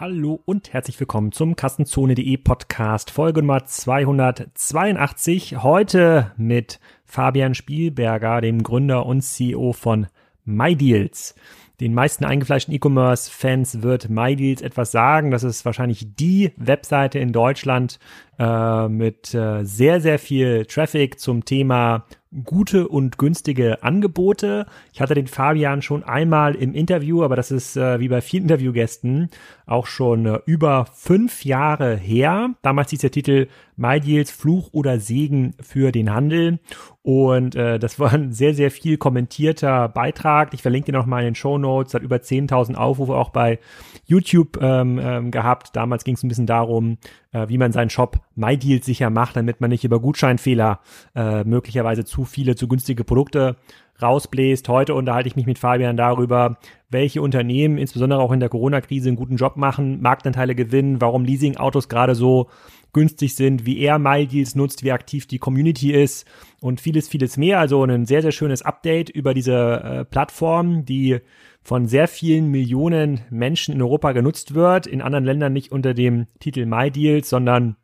Hallo und herzlich willkommen zum Kassenzone.de Podcast, Folge Nummer 282. Heute mit Fabian Spielberger, dem Gründer und CEO von MyDeals. Den meisten eingefleischten E-Commerce-Fans wird MyDeals etwas sagen. Das ist wahrscheinlich die Webseite in Deutschland äh, mit äh, sehr, sehr viel Traffic zum Thema gute und günstige Angebote. Ich hatte den Fabian schon einmal im Interview, aber das ist äh, wie bei vielen Interviewgästen auch schon äh, über fünf Jahre her. Damals hieß der Titel MyDeals Fluch oder Segen für den Handel. Und äh, das war ein sehr, sehr viel kommentierter Beitrag. Ich verlinke dir nochmal in den Show Notes. Hat über 10.000 Aufrufe auch bei YouTube ähm, ähm, gehabt. Damals ging es ein bisschen darum, äh, wie man seinen Shop MyDeals sicher macht, damit man nicht über Gutscheinfehler äh, möglicherweise zu viele, zu günstige Produkte rausbläst. Heute unterhalte ich mich mit Fabian darüber, welche Unternehmen insbesondere auch in der Corona-Krise einen guten Job machen, Marktanteile gewinnen, warum Leasing-Autos gerade so günstig sind, wie er MyDeals nutzt, wie aktiv die Community ist und vieles, vieles mehr. Also ein sehr, sehr schönes Update über diese äh, Plattform, die von sehr vielen Millionen Menschen in Europa genutzt wird, in anderen Ländern nicht unter dem Titel MyDeals, sondern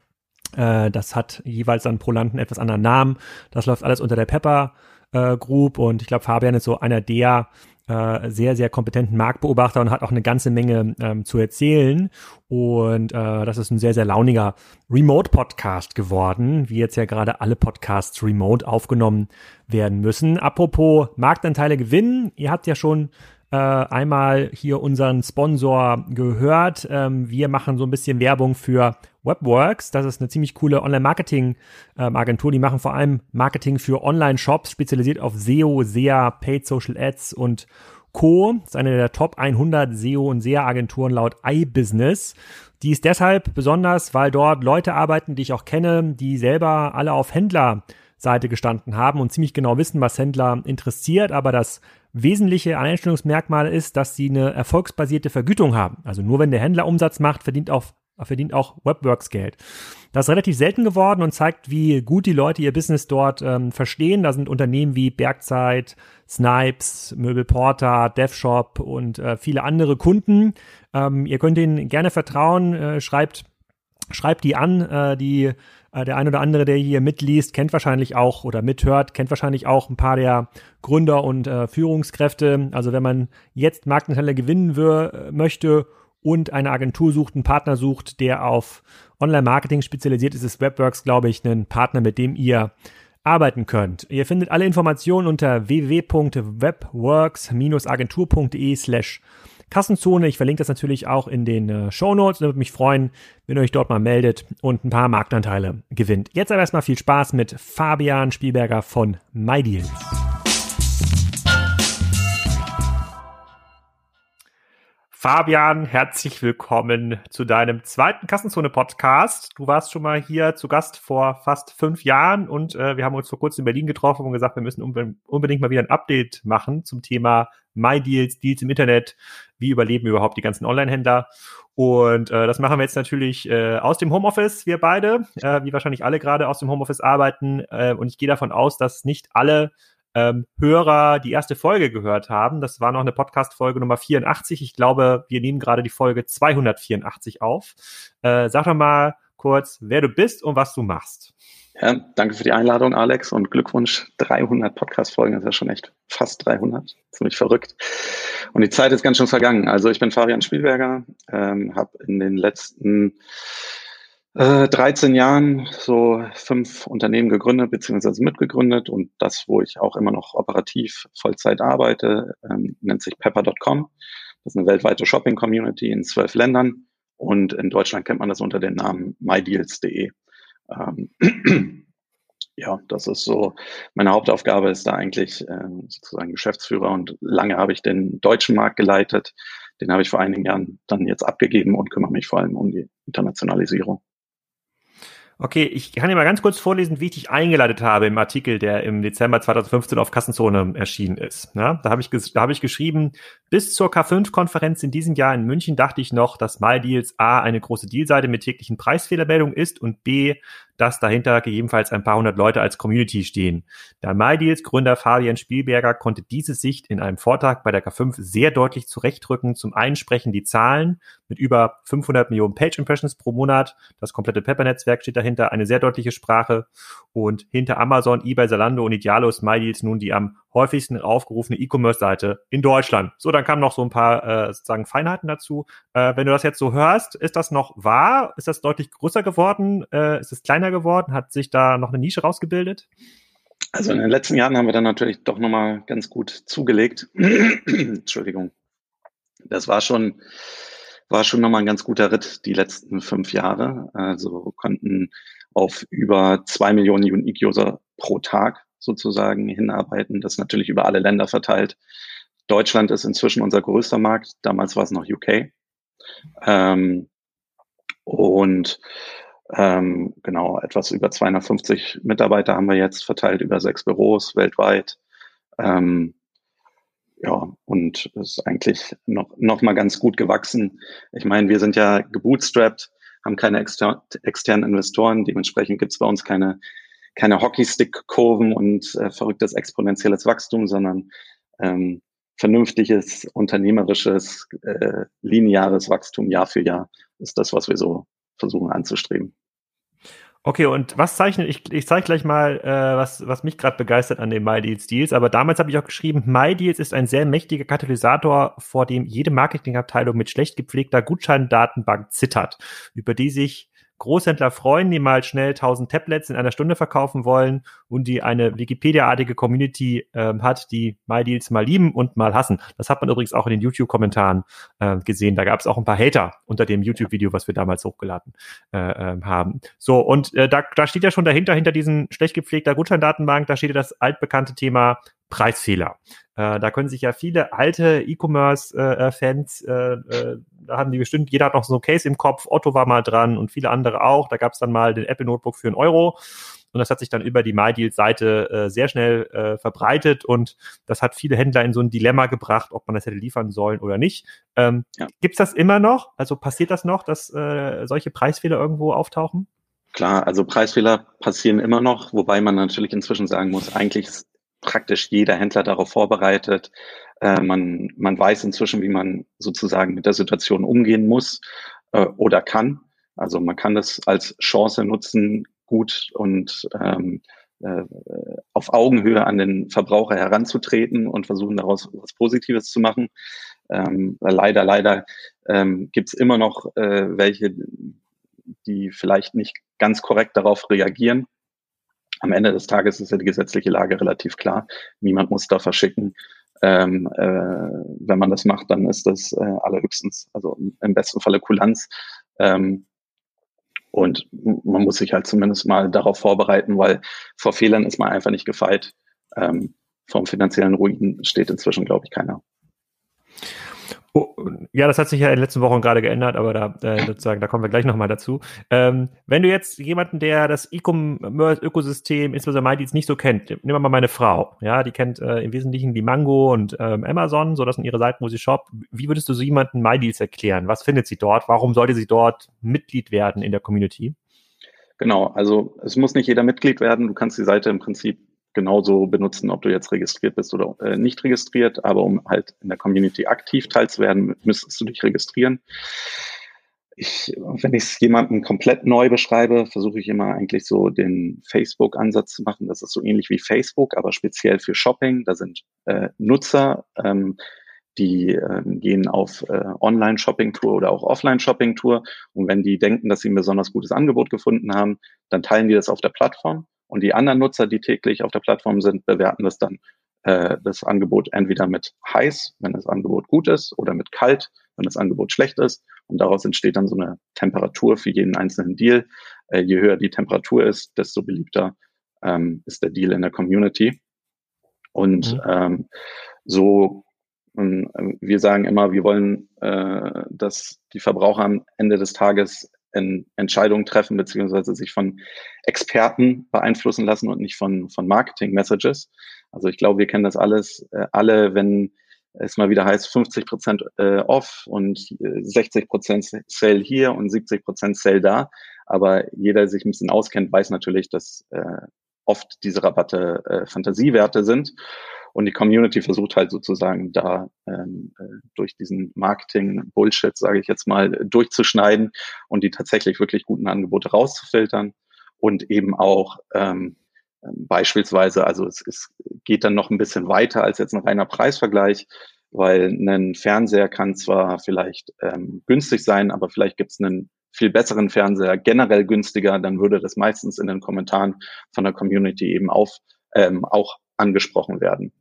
äh, das hat jeweils dann pro Land einen etwas anderen Namen. Das läuft alles unter der Pepper äh, Group und ich glaube, Fabian ist so einer der äh, sehr, sehr kompetenten Marktbeobachter und hat auch eine ganze Menge ähm, zu erzählen. Und äh, das ist ein sehr, sehr launiger Remote-Podcast geworden, wie jetzt ja gerade alle Podcasts remote aufgenommen werden müssen. Apropos Marktanteile gewinnen, ihr habt ja schon äh, einmal hier unseren Sponsor gehört. Ähm, wir machen so ein bisschen Werbung für Webworks. Das ist eine ziemlich coole Online-Marketing-Agentur. Ähm, die machen vor allem Marketing für Online-Shops, spezialisiert auf SEO, SEA, Paid Social Ads und Co. Das ist eine der Top 100 SEO und SEA-Agenturen laut iBusiness. Die ist deshalb besonders, weil dort Leute arbeiten, die ich auch kenne, die selber alle auf Händlerseite gestanden haben und ziemlich genau wissen, was Händler interessiert, aber das wesentliche Einstellungsmerkmal ist, dass sie eine erfolgsbasierte Vergütung haben. Also nur wenn der Händler Umsatz macht, verdient auch, verdient auch Webworks Geld. Das ist relativ selten geworden und zeigt, wie gut die Leute ihr Business dort ähm, verstehen. Da sind Unternehmen wie Bergzeit, Snipes, Möbelporter, DevShop und äh, viele andere Kunden. Ähm, ihr könnt ihnen gerne vertrauen, äh, schreibt schreibt die an, äh, die der ein oder andere, der hier mitliest, kennt wahrscheinlich auch oder mithört, kennt wahrscheinlich auch ein paar der Gründer und äh, Führungskräfte. Also wenn man jetzt Marktanteile gewinnen will, möchte und eine Agentur sucht, einen Partner sucht, der auf Online-Marketing spezialisiert ist, ist Webworks, glaube ich, ein Partner, mit dem ihr arbeiten könnt. Ihr findet alle Informationen unter www.webworks-agentur.de slash Kassenzone. Ich verlinke das natürlich auch in den äh, Show Notes. Würde mich freuen, wenn ihr euch dort mal meldet und ein paar Marktanteile gewinnt. Jetzt aber erstmal viel Spaß mit Fabian Spielberger von MyDeals. Fabian, herzlich willkommen zu deinem zweiten Kassenzone-Podcast. Du warst schon mal hier zu Gast vor fast fünf Jahren und äh, wir haben uns vor kurzem in Berlin getroffen und gesagt, wir müssen unbedingt mal wieder ein Update machen zum Thema MyDeals, Deals im Internet. Wie überleben überhaupt die ganzen Online-Händler? Und äh, das machen wir jetzt natürlich äh, aus dem Homeoffice, wir beide, äh, wie wahrscheinlich alle gerade aus dem Homeoffice arbeiten. Äh, und ich gehe davon aus, dass nicht alle ähm, Hörer die erste Folge gehört haben. Das war noch eine Podcast-Folge Nummer 84. Ich glaube, wir nehmen gerade die Folge 284 auf. Äh, sag doch mal kurz, wer du bist und was du machst. Ja, danke für die Einladung, Alex, und Glückwunsch. 300 Podcast-Folgen, das ist ja schon echt fast 300. Ziemlich verrückt. Und die Zeit ist ganz schön vergangen. Also ich bin Fabian Spielberger, ähm, habe in den letzten 13 äh, Jahren so fünf Unternehmen gegründet beziehungsweise mitgegründet und das, wo ich auch immer noch operativ Vollzeit arbeite, ähm, nennt sich pepper.com. Das ist eine weltweite Shopping-Community in zwölf Ländern und in Deutschland kennt man das unter dem Namen mydeals.de. Ähm, ja, das ist so, meine Hauptaufgabe ist da eigentlich ähm, sozusagen Geschäftsführer und lange habe ich den deutschen Markt geleitet. Den habe ich vor einigen Jahren dann jetzt abgegeben und kümmere mich vor allem um die Internationalisierung. Okay, ich kann dir mal ganz kurz vorlesen, wie ich dich eingeleitet habe im Artikel, der im Dezember 2015 auf Kassenzone erschienen ist. Ja, da habe ich, hab ich geschrieben, bis zur K5-Konferenz in diesem Jahr in München dachte ich noch, dass MyDeals A eine große Dealseite mit täglichen Preisfehlermeldungen ist und B, dass dahinter gegebenenfalls ein paar hundert Leute als Community stehen. Der MyDeals Gründer Fabian Spielberger konnte diese Sicht in einem Vortrag bei der K5 sehr deutlich zurechtrücken. Zum einen sprechen die Zahlen mit über 500 Millionen Page Impressions pro Monat. Das komplette Pepper-Netzwerk steht dahinter, eine sehr deutliche Sprache. Und hinter Amazon, eBay, Zalando und Idealo ist MyDeals nun die am häufigsten aufgerufene E-Commerce-Seite in Deutschland. So, dann kamen noch so ein paar äh, sozusagen Feinheiten dazu. Äh, wenn du das jetzt so hörst, ist das noch wahr? Ist das deutlich größer geworden? Äh, ist es kleiner geworden? Hat sich da noch eine Nische rausgebildet? Also in den letzten Jahren haben wir dann natürlich doch nochmal ganz gut zugelegt. Entschuldigung. Das war schon, war schon nochmal ein ganz guter Ritt die letzten fünf Jahre. Also konnten auf über zwei Millionen Unique-User pro Tag sozusagen hinarbeiten. Das natürlich über alle Länder verteilt. Deutschland ist inzwischen unser größter Markt. Damals war es noch UK. Ähm, und ähm, genau, etwas über 250 Mitarbeiter haben wir jetzt verteilt über sechs Büros weltweit. Ähm, ja, und ist eigentlich noch, noch mal ganz gut gewachsen. Ich meine, wir sind ja gebootstrapped, haben keine exter externen Investoren, dementsprechend gibt es bei uns keine, keine Hockeystick-Kurven und äh, verrücktes exponentielles Wachstum, sondern ähm, vernünftiges, unternehmerisches, äh, lineares Wachstum Jahr für Jahr ist das, was wir so versuchen anzustreben. Okay, und was zeichnet, ich, ich zeige gleich mal, äh, was, was mich gerade begeistert an den MyDeals Deals, aber damals habe ich auch geschrieben, MyDeals ist ein sehr mächtiger Katalysator, vor dem jede Marketingabteilung mit schlecht gepflegter Gutscheindatenbank zittert, über die sich Großhändler freuen, die mal schnell 1000 Tablets in einer Stunde verkaufen wollen und die eine Wikipedia-artige Community ähm, hat, die MyDeals mal lieben und mal hassen. Das hat man übrigens auch in den YouTube-Kommentaren äh, gesehen. Da gab es auch ein paar Hater unter dem YouTube-Video, was wir damals hochgeladen äh, äh, haben. So, und äh, da, da steht ja schon dahinter, hinter diesen schlecht gepflegter Gutscheindatenbank, da steht ja das altbekannte Thema Preisfehler. Äh, da können sich ja viele alte E-Commerce-Fans, äh, äh, da haben die bestimmt, jeder hat noch so ein Case im Kopf, Otto war mal dran und viele andere auch. Da gab es dann mal den Apple Notebook für einen Euro. Und das hat sich dann über die MyDeals-Seite äh, sehr schnell äh, verbreitet und das hat viele Händler in so ein Dilemma gebracht, ob man das hätte liefern sollen oder nicht. Ähm, ja. Gibt das immer noch? Also passiert das noch, dass äh, solche Preisfehler irgendwo auftauchen? Klar, also Preisfehler passieren immer noch, wobei man natürlich inzwischen sagen muss, eigentlich praktisch jeder Händler darauf vorbereitet. Äh, man, man weiß inzwischen, wie man sozusagen mit der Situation umgehen muss äh, oder kann. Also man kann das als Chance nutzen, gut und ähm, äh, auf Augenhöhe an den Verbraucher heranzutreten und versuchen daraus was Positives zu machen. Ähm, leider, leider ähm, gibt es immer noch äh, welche, die vielleicht nicht ganz korrekt darauf reagieren am Ende des Tages ist ja die gesetzliche Lage relativ klar. Niemand muss da verschicken. Ähm, äh, wenn man das macht, dann ist das äh, allerhöchstens, also im besten Falle Kulanz. Ähm, und man muss sich halt zumindest mal darauf vorbereiten, weil vor Fehlern ist man einfach nicht gefeit. Ähm, vom finanziellen Ruin steht inzwischen, glaube ich, keiner. Oh, ja, das hat sich ja in den letzten Wochen gerade geändert, aber da äh, sozusagen, da kommen wir gleich nochmal dazu. Ähm, wenn du jetzt jemanden, der das E-Commerce-Ökosystem, insbesondere MyDeals, nicht so kennt, nehmen wir mal meine Frau, ja, die kennt äh, im Wesentlichen die Mango und ähm, Amazon, so das sind ihre Seiten, wo sie shoppt. Wie würdest du so jemanden MyDeals erklären? Was findet sie dort? Warum sollte sie dort Mitglied werden in der Community? Genau, also es muss nicht jeder Mitglied werden. Du kannst die Seite im Prinzip genauso benutzen, ob du jetzt registriert bist oder äh, nicht registriert. Aber um halt in der Community aktiv teilzuwerden, müsstest du dich registrieren. Ich, wenn ich es jemandem komplett neu beschreibe, versuche ich immer eigentlich so den Facebook-Ansatz zu machen. Das ist so ähnlich wie Facebook, aber speziell für Shopping. Da sind äh, Nutzer, ähm, die äh, gehen auf äh, Online-Shopping-Tour oder auch Offline-Shopping-Tour. Und wenn die denken, dass sie ein besonders gutes Angebot gefunden haben, dann teilen die das auf der Plattform. Und die anderen Nutzer, die täglich auf der Plattform sind, bewerten das dann äh, das Angebot entweder mit heiß, wenn das Angebot gut ist, oder mit kalt, wenn das Angebot schlecht ist. Und daraus entsteht dann so eine Temperatur für jeden einzelnen Deal. Äh, je höher die Temperatur ist, desto beliebter ähm, ist der Deal in der Community. Und mhm. ähm, so, ähm, wir sagen immer, wir wollen, äh, dass die Verbraucher am Ende des Tages in Entscheidungen treffen, beziehungsweise sich von Experten beeinflussen lassen und nicht von, von Marketing-Messages. Also ich glaube, wir kennen das alles, äh, alle, wenn es mal wieder heißt 50 Prozent äh, off und 60 äh, Prozent Sale hier und 70 Prozent Sale da. Aber jeder, der sich ein bisschen auskennt, weiß natürlich, dass äh, oft diese Rabatte äh, Fantasiewerte sind. Und die Community versucht halt sozusagen da ähm, äh, durch diesen Marketing-Bullshit, sage ich jetzt mal, durchzuschneiden und die tatsächlich wirklich guten Angebote rauszufiltern und eben auch ähm, beispielsweise, also es, es geht dann noch ein bisschen weiter als jetzt ein reiner Preisvergleich, weil ein Fernseher kann zwar vielleicht ähm, günstig sein, aber vielleicht gibt es einen viel besseren Fernseher generell günstiger, dann würde das meistens in den Kommentaren von der Community eben auf, ähm, auch angesprochen werden.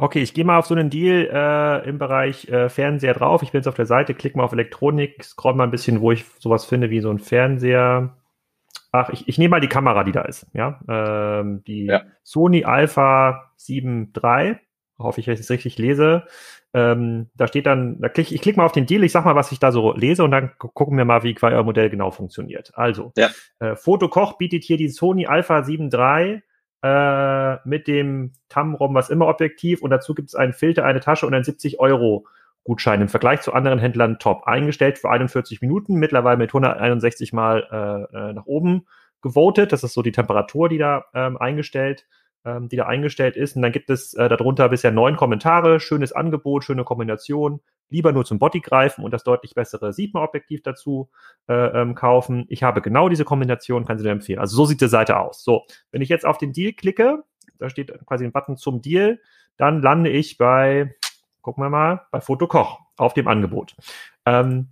Okay, ich gehe mal auf so einen Deal äh, im Bereich äh, Fernseher drauf. Ich bin jetzt auf der Seite, klicke mal auf Elektronik, scroll mal ein bisschen, wo ich sowas finde wie so ein Fernseher. Ach, ich, ich nehme mal die Kamera, die da ist. Ja, ähm, die ja. Sony Alpha 7 III. Hoffe ich, dass ich es richtig lese. Ähm, da steht dann, da klick, ich klicke mal auf den Deal, ich sag mal, was ich da so lese und dann gucken wir mal, wie euer Modell genau funktioniert. Also, ja. äh, Fotokoch bietet hier die Sony Alpha 7 III äh, mit dem Tamrom was immer Objektiv und dazu gibt es einen Filter, eine Tasche und einen 70 Euro Gutschein im Vergleich zu anderen Händlern top. Eingestellt für 41 Minuten, mittlerweile mit 161 Mal äh, äh, nach oben gewotet. Das ist so die Temperatur, die da ähm, eingestellt ähm, die da eingestellt ist. Und dann gibt es äh, darunter bisher neun Kommentare, schönes Angebot, schöne Kombination. Lieber nur zum Body greifen und das deutlich bessere Sigma-Objektiv dazu äh, ähm, kaufen. Ich habe genau diese Kombination, kann sie dir empfehlen. Also so sieht die Seite aus. So, wenn ich jetzt auf den Deal klicke, da steht quasi ein Button zum Deal, dann lande ich bei, gucken wir mal, bei Fotokoch auf dem Angebot. Ähm,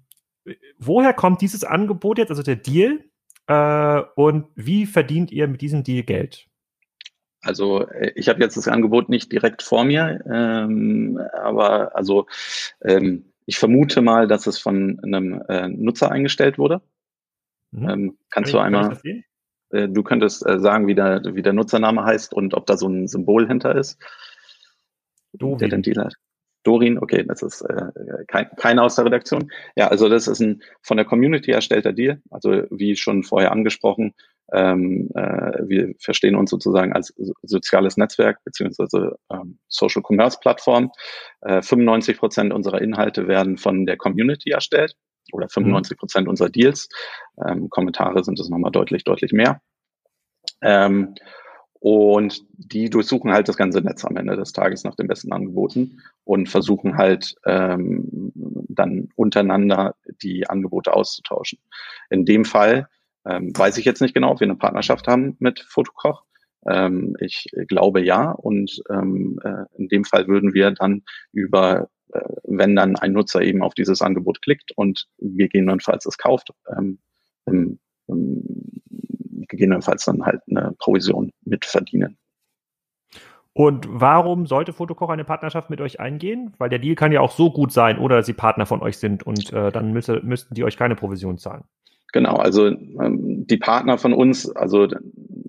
woher kommt dieses Angebot jetzt, also der Deal? Äh, und wie verdient ihr mit diesem Deal Geld? Also äh, ich habe jetzt das Angebot nicht direkt vor mir, ähm, aber also ähm, ich vermute mal, dass es von einem äh, Nutzer eingestellt wurde. Mhm. Ähm, kannst kann du einmal, äh, du könntest äh, sagen, wie der, wie der Nutzername heißt und ob da so ein Symbol hinter ist. Dorin. Der den Deal hat. Dorin, okay, das ist äh, kein, keiner aus der Redaktion. Ja, also das ist ein von der Community erstellter Deal. Also wie schon vorher angesprochen, ähm, äh, wir verstehen uns sozusagen als soziales Netzwerk beziehungsweise ähm, Social Commerce Plattform. Äh, 95 Prozent unserer Inhalte werden von der Community erstellt oder 95 Prozent unserer Deals. Ähm, Kommentare sind es nochmal deutlich, deutlich mehr. Ähm, und die durchsuchen halt das ganze Netz am Ende des Tages nach den besten Angeboten und versuchen halt ähm, dann untereinander die Angebote auszutauschen. In dem Fall ähm, weiß ich jetzt nicht genau, ob wir eine Partnerschaft haben mit Fotokoch. Ähm, ich glaube ja. Und ähm, äh, in dem Fall würden wir dann über, äh, wenn dann ein Nutzer eben auf dieses Angebot klickt und gegebenenfalls es kauft, ähm, ähm, gegebenenfalls dann halt eine Provision mitverdienen. Und warum sollte Fotokoch eine Partnerschaft mit euch eingehen? Weil der Deal kann ja auch so gut sein oder sie Partner von euch sind und äh, dann müsste, müssten die euch keine Provision zahlen. Genau, also ähm, die Partner von uns, also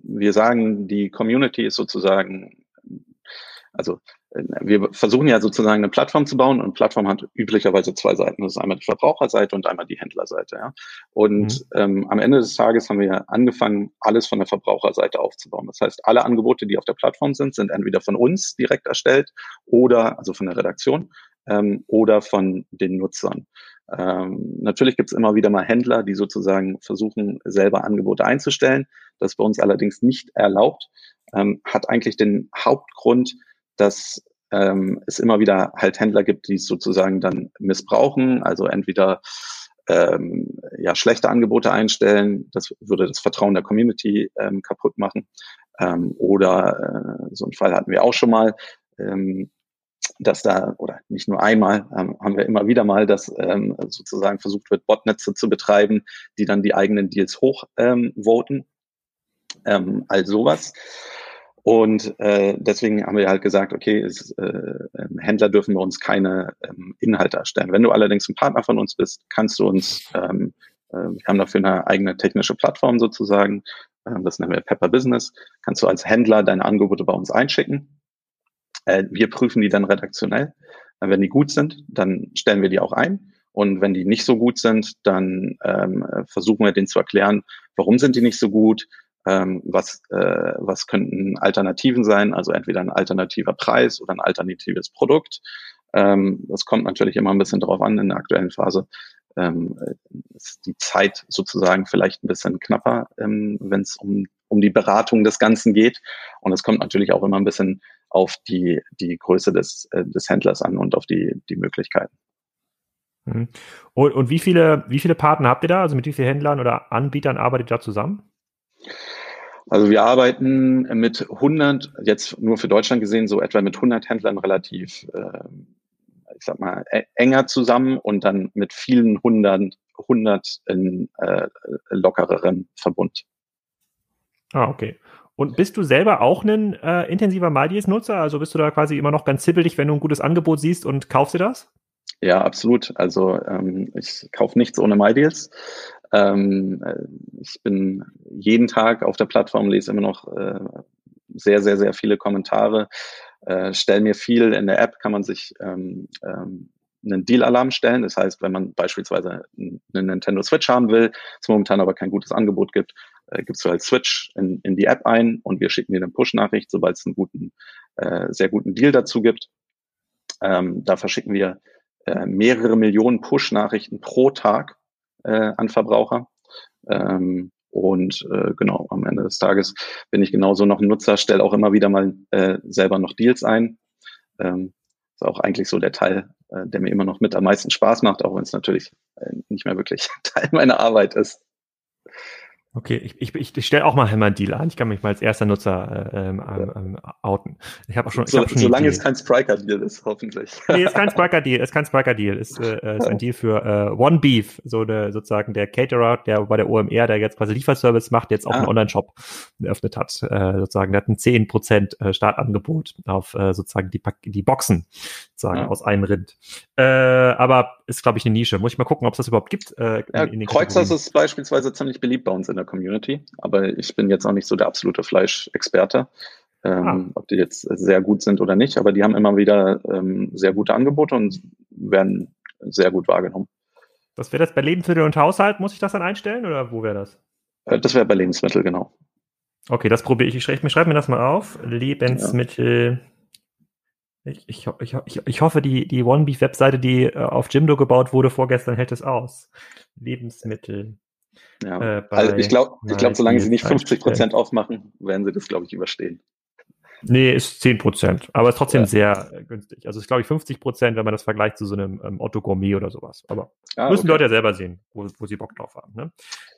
wir sagen, die Community ist sozusagen, also wir versuchen ja sozusagen eine Plattform zu bauen und Plattform hat üblicherweise zwei Seiten. Das ist einmal die Verbraucherseite und einmal die Händlerseite. Ja. Und mhm. ähm, am Ende des Tages haben wir angefangen, alles von der Verbraucherseite aufzubauen. Das heißt, alle Angebote, die auf der Plattform sind, sind entweder von uns direkt erstellt oder, also von der Redaktion, ähm, oder von den Nutzern. Ähm, natürlich gibt es immer wieder mal Händler, die sozusagen versuchen, selber Angebote einzustellen. Das ist bei uns allerdings nicht erlaubt. Ähm, hat eigentlich den Hauptgrund, dass ähm, es immer wieder halt Händler gibt, die es sozusagen dann missbrauchen. Also entweder ähm, ja schlechte Angebote einstellen, das würde das Vertrauen der Community ähm, kaputt machen. Ähm, oder äh, so einen Fall hatten wir auch schon mal. Ähm, dass da, oder nicht nur einmal, ähm, haben wir immer wieder mal, dass ähm, sozusagen versucht wird, Botnetze zu betreiben, die dann die eigenen Deals hochvoten. Ähm, ähm, all sowas. Und äh, deswegen haben wir halt gesagt, okay, es, äh, ähm, Händler dürfen bei uns keine ähm, Inhalte erstellen. Wenn du allerdings ein Partner von uns bist, kannst du uns, ähm, äh, wir haben dafür eine eigene technische Plattform sozusagen, äh, das nennen wir Pepper Business, kannst du als Händler deine Angebote bei uns einschicken äh, wir prüfen die dann redaktionell. Äh, wenn die gut sind, dann stellen wir die auch ein. Und wenn die nicht so gut sind, dann ähm, versuchen wir denen zu erklären, warum sind die nicht so gut, ähm, was, äh, was könnten Alternativen sein, also entweder ein alternativer Preis oder ein alternatives Produkt. Ähm, das kommt natürlich immer ein bisschen darauf an in der aktuellen Phase, ähm, ist die Zeit sozusagen vielleicht ein bisschen knapper, ähm, wenn es um, um die Beratung des Ganzen geht. Und es kommt natürlich auch immer ein bisschen auf die, die Größe des, äh, des Händlers an und auf die, die Möglichkeiten. Mhm. Und, und wie viele, wie viele Partner habt ihr da? Also mit wie vielen Händlern oder Anbietern arbeitet ihr da zusammen? Also wir arbeiten mit 100, jetzt nur für Deutschland gesehen, so etwa mit 100 Händlern relativ, äh, ich sag mal, e-, enger zusammen und dann mit vielen hundert, hundert in äh, lockereren Verbund. Ah, okay. Und bist du selber auch ein äh, intensiver MyDeals-Nutzer? Also bist du da quasi immer noch ganz zippelig, wenn du ein gutes Angebot siehst und kaufst dir das? Ja, absolut. Also ähm, ich kaufe nichts ohne MyDeals. Ähm, äh, ich bin jeden Tag auf der Plattform, lese immer noch äh, sehr, sehr, sehr viele Kommentare, äh, stelle mir viel. In der App kann man sich ähm, ähm, einen Deal-Alarm stellen. Das heißt, wenn man beispielsweise einen Nintendo Switch haben will, es momentan aber kein gutes Angebot gibt, äh, gibst du halt Switch in, in die App ein und wir schicken dir eine Push-Nachricht, sobald es einen guten, äh, sehr guten Deal dazu gibt. Ähm, da verschicken wir äh, mehrere Millionen Push-Nachrichten pro Tag äh, an Verbraucher. Ähm, und äh, genau, am Ende des Tages bin ich genauso noch ein Nutzer, stelle auch immer wieder mal äh, selber noch Deals ein. Ähm, ist auch eigentlich so der Teil, der mir immer noch mit am meisten Spaß macht, auch wenn es natürlich äh, nicht mehr wirklich Teil meiner Arbeit ist. Okay, ich, ich, ich stelle auch mal einen Deal an. Ich kann mich mal als erster Nutzer äh, ähm, ähm, outen. Ich habe auch schon. So, hab schon solange es kein Spriker-Deal ist, hoffentlich. Nee, ist kein Spriker-Deal. Ist kein Spriker-Deal. Ist, äh, ist ein Deal für äh, One Beef, so der, sozusagen der Caterer, der bei der OMR, der jetzt quasi Lieferservice macht, jetzt auch ah. einen Online-Shop eröffnet hat. Äh, sozusagen, der hat ein 10% äh, Startangebot auf äh, sozusagen die, die Boxen, sozusagen ja. aus einem Rind. Äh, aber ist, glaube ich, eine Nische. Muss ich mal gucken, ob es das überhaupt gibt. Äh, ja, in, in Kreuzers ist beispielsweise ziemlich beliebt bei uns in der Community, aber ich bin jetzt auch nicht so der absolute Fleischexperte. Ähm, ah. Ob die jetzt sehr gut sind oder nicht, aber die haben immer wieder ähm, sehr gute Angebote und werden sehr gut wahrgenommen. Was wäre das bei Lebensmittel und Haushalt? Muss ich das dann einstellen oder wo wäre das? Äh, das wäre bei Lebensmittel, genau. Okay, das probiere ich. Ich schreibe schreib mir das mal auf. Lebensmittel. Ja. Ich, ich, ich, ich hoffe, die, die OneBeef-Webseite, die äh, auf Jimdo gebaut wurde vorgestern, hält es aus. Lebensmittel. Ja. Äh, also ich glaube, ich glaub, solange sie nicht 50 Prozent aufmachen, werden sie das, glaube ich, überstehen. Nee, ist 10 Prozent, aber ist trotzdem ja. sehr äh, günstig. Also ist, glaube ich, 50 Prozent, wenn man das vergleicht zu so einem ähm, Otto Gourmet oder sowas. Aber ah, müssen okay. Leute ja selber sehen, wo, wo sie Bock drauf haben. Ne?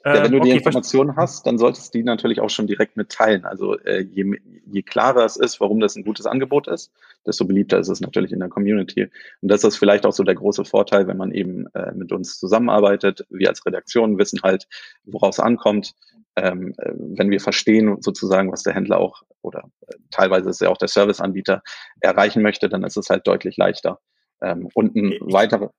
Ja, wenn du ähm, okay, die Informationen hast, dann solltest du die natürlich auch schon direkt mitteilen. Also äh, je, je klarer es ist, warum das ein gutes Angebot ist, desto beliebter ist es natürlich in der Community. Und das ist vielleicht auch so der große Vorteil, wenn man eben äh, mit uns zusammenarbeitet. Wir als Redaktion wissen halt, worauf es ankommt. Ähm, äh, wenn wir verstehen sozusagen, was der Händler auch oder äh, teilweise ist ja auch der Serviceanbieter erreichen möchte, dann ist es halt deutlich leichter. Ähm, und ein ich, weiterer.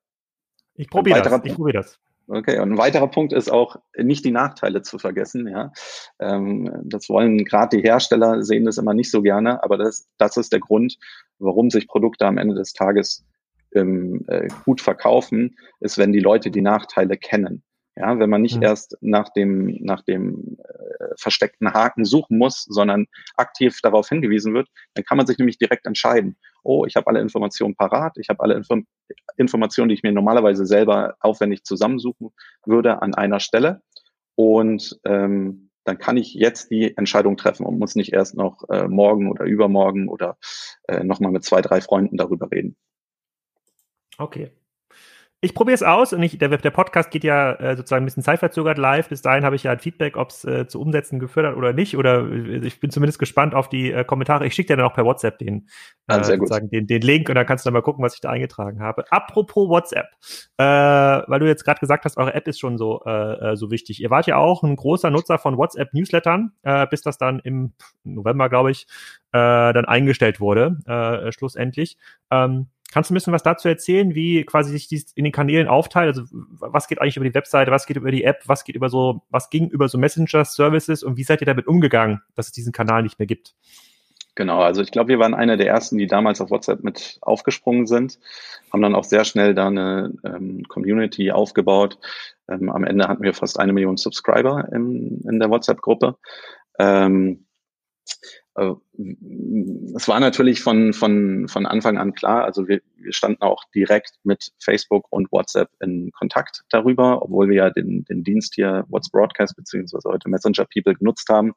Ich probiere das. Ich probiere das. Okay, und ein weiterer Punkt ist auch, nicht die Nachteile zu vergessen. Ja, ähm, das wollen gerade die Hersteller sehen das immer nicht so gerne, aber das, das ist der Grund, warum sich Produkte am Ende des Tages ähm, äh, gut verkaufen, ist, wenn die Leute die Nachteile kennen. Ja, wenn man nicht mhm. erst nach dem, nach dem äh, versteckten Haken suchen muss, sondern aktiv darauf hingewiesen wird, dann kann man sich nämlich direkt entscheiden. Oh, ich habe alle Informationen parat, ich habe alle Inform Informationen, die ich mir normalerweise selber aufwendig zusammensuchen würde, an einer Stelle. Und ähm, dann kann ich jetzt die Entscheidung treffen und muss nicht erst noch äh, morgen oder übermorgen oder äh, nochmal mit zwei, drei Freunden darüber reden. Okay ich probiere es aus und ich, der, der Podcast geht ja äh, sozusagen ein bisschen zeitverzögert live. Bis dahin habe ich ja ein Feedback, ob es äh, zu Umsetzen geführt hat oder nicht. Oder äh, ich bin zumindest gespannt auf die äh, Kommentare. Ich schicke dir dann auch per WhatsApp den, äh, ah, sozusagen den, den Link und dann kannst du dann mal gucken, was ich da eingetragen habe. Apropos WhatsApp, äh, weil du jetzt gerade gesagt hast, eure App ist schon so, äh, äh, so wichtig. Ihr wart ja auch ein großer Nutzer von WhatsApp-Newslettern, äh, bis das dann im November, glaube ich, äh, dann eingestellt wurde, äh, schlussendlich. Ähm, Kannst du ein bisschen was dazu erzählen, wie quasi sich dies in den Kanälen aufteilt? Also was geht eigentlich über die Webseite, was geht über die App, was geht über so, was ging über so Messenger-Services und wie seid ihr damit umgegangen, dass es diesen Kanal nicht mehr gibt? Genau, also ich glaube, wir waren einer der ersten, die damals auf WhatsApp mit aufgesprungen sind, haben dann auch sehr schnell da eine ähm, Community aufgebaut. Ähm, am Ende hatten wir fast eine Million Subscriber in, in der WhatsApp-Gruppe. Ähm, äh, es war natürlich von, von, von Anfang an klar, also wir, wir standen auch direkt mit Facebook und WhatsApp in Kontakt darüber, obwohl wir ja den, den Dienst hier WhatsApp Broadcast beziehungsweise heute Messenger People genutzt haben.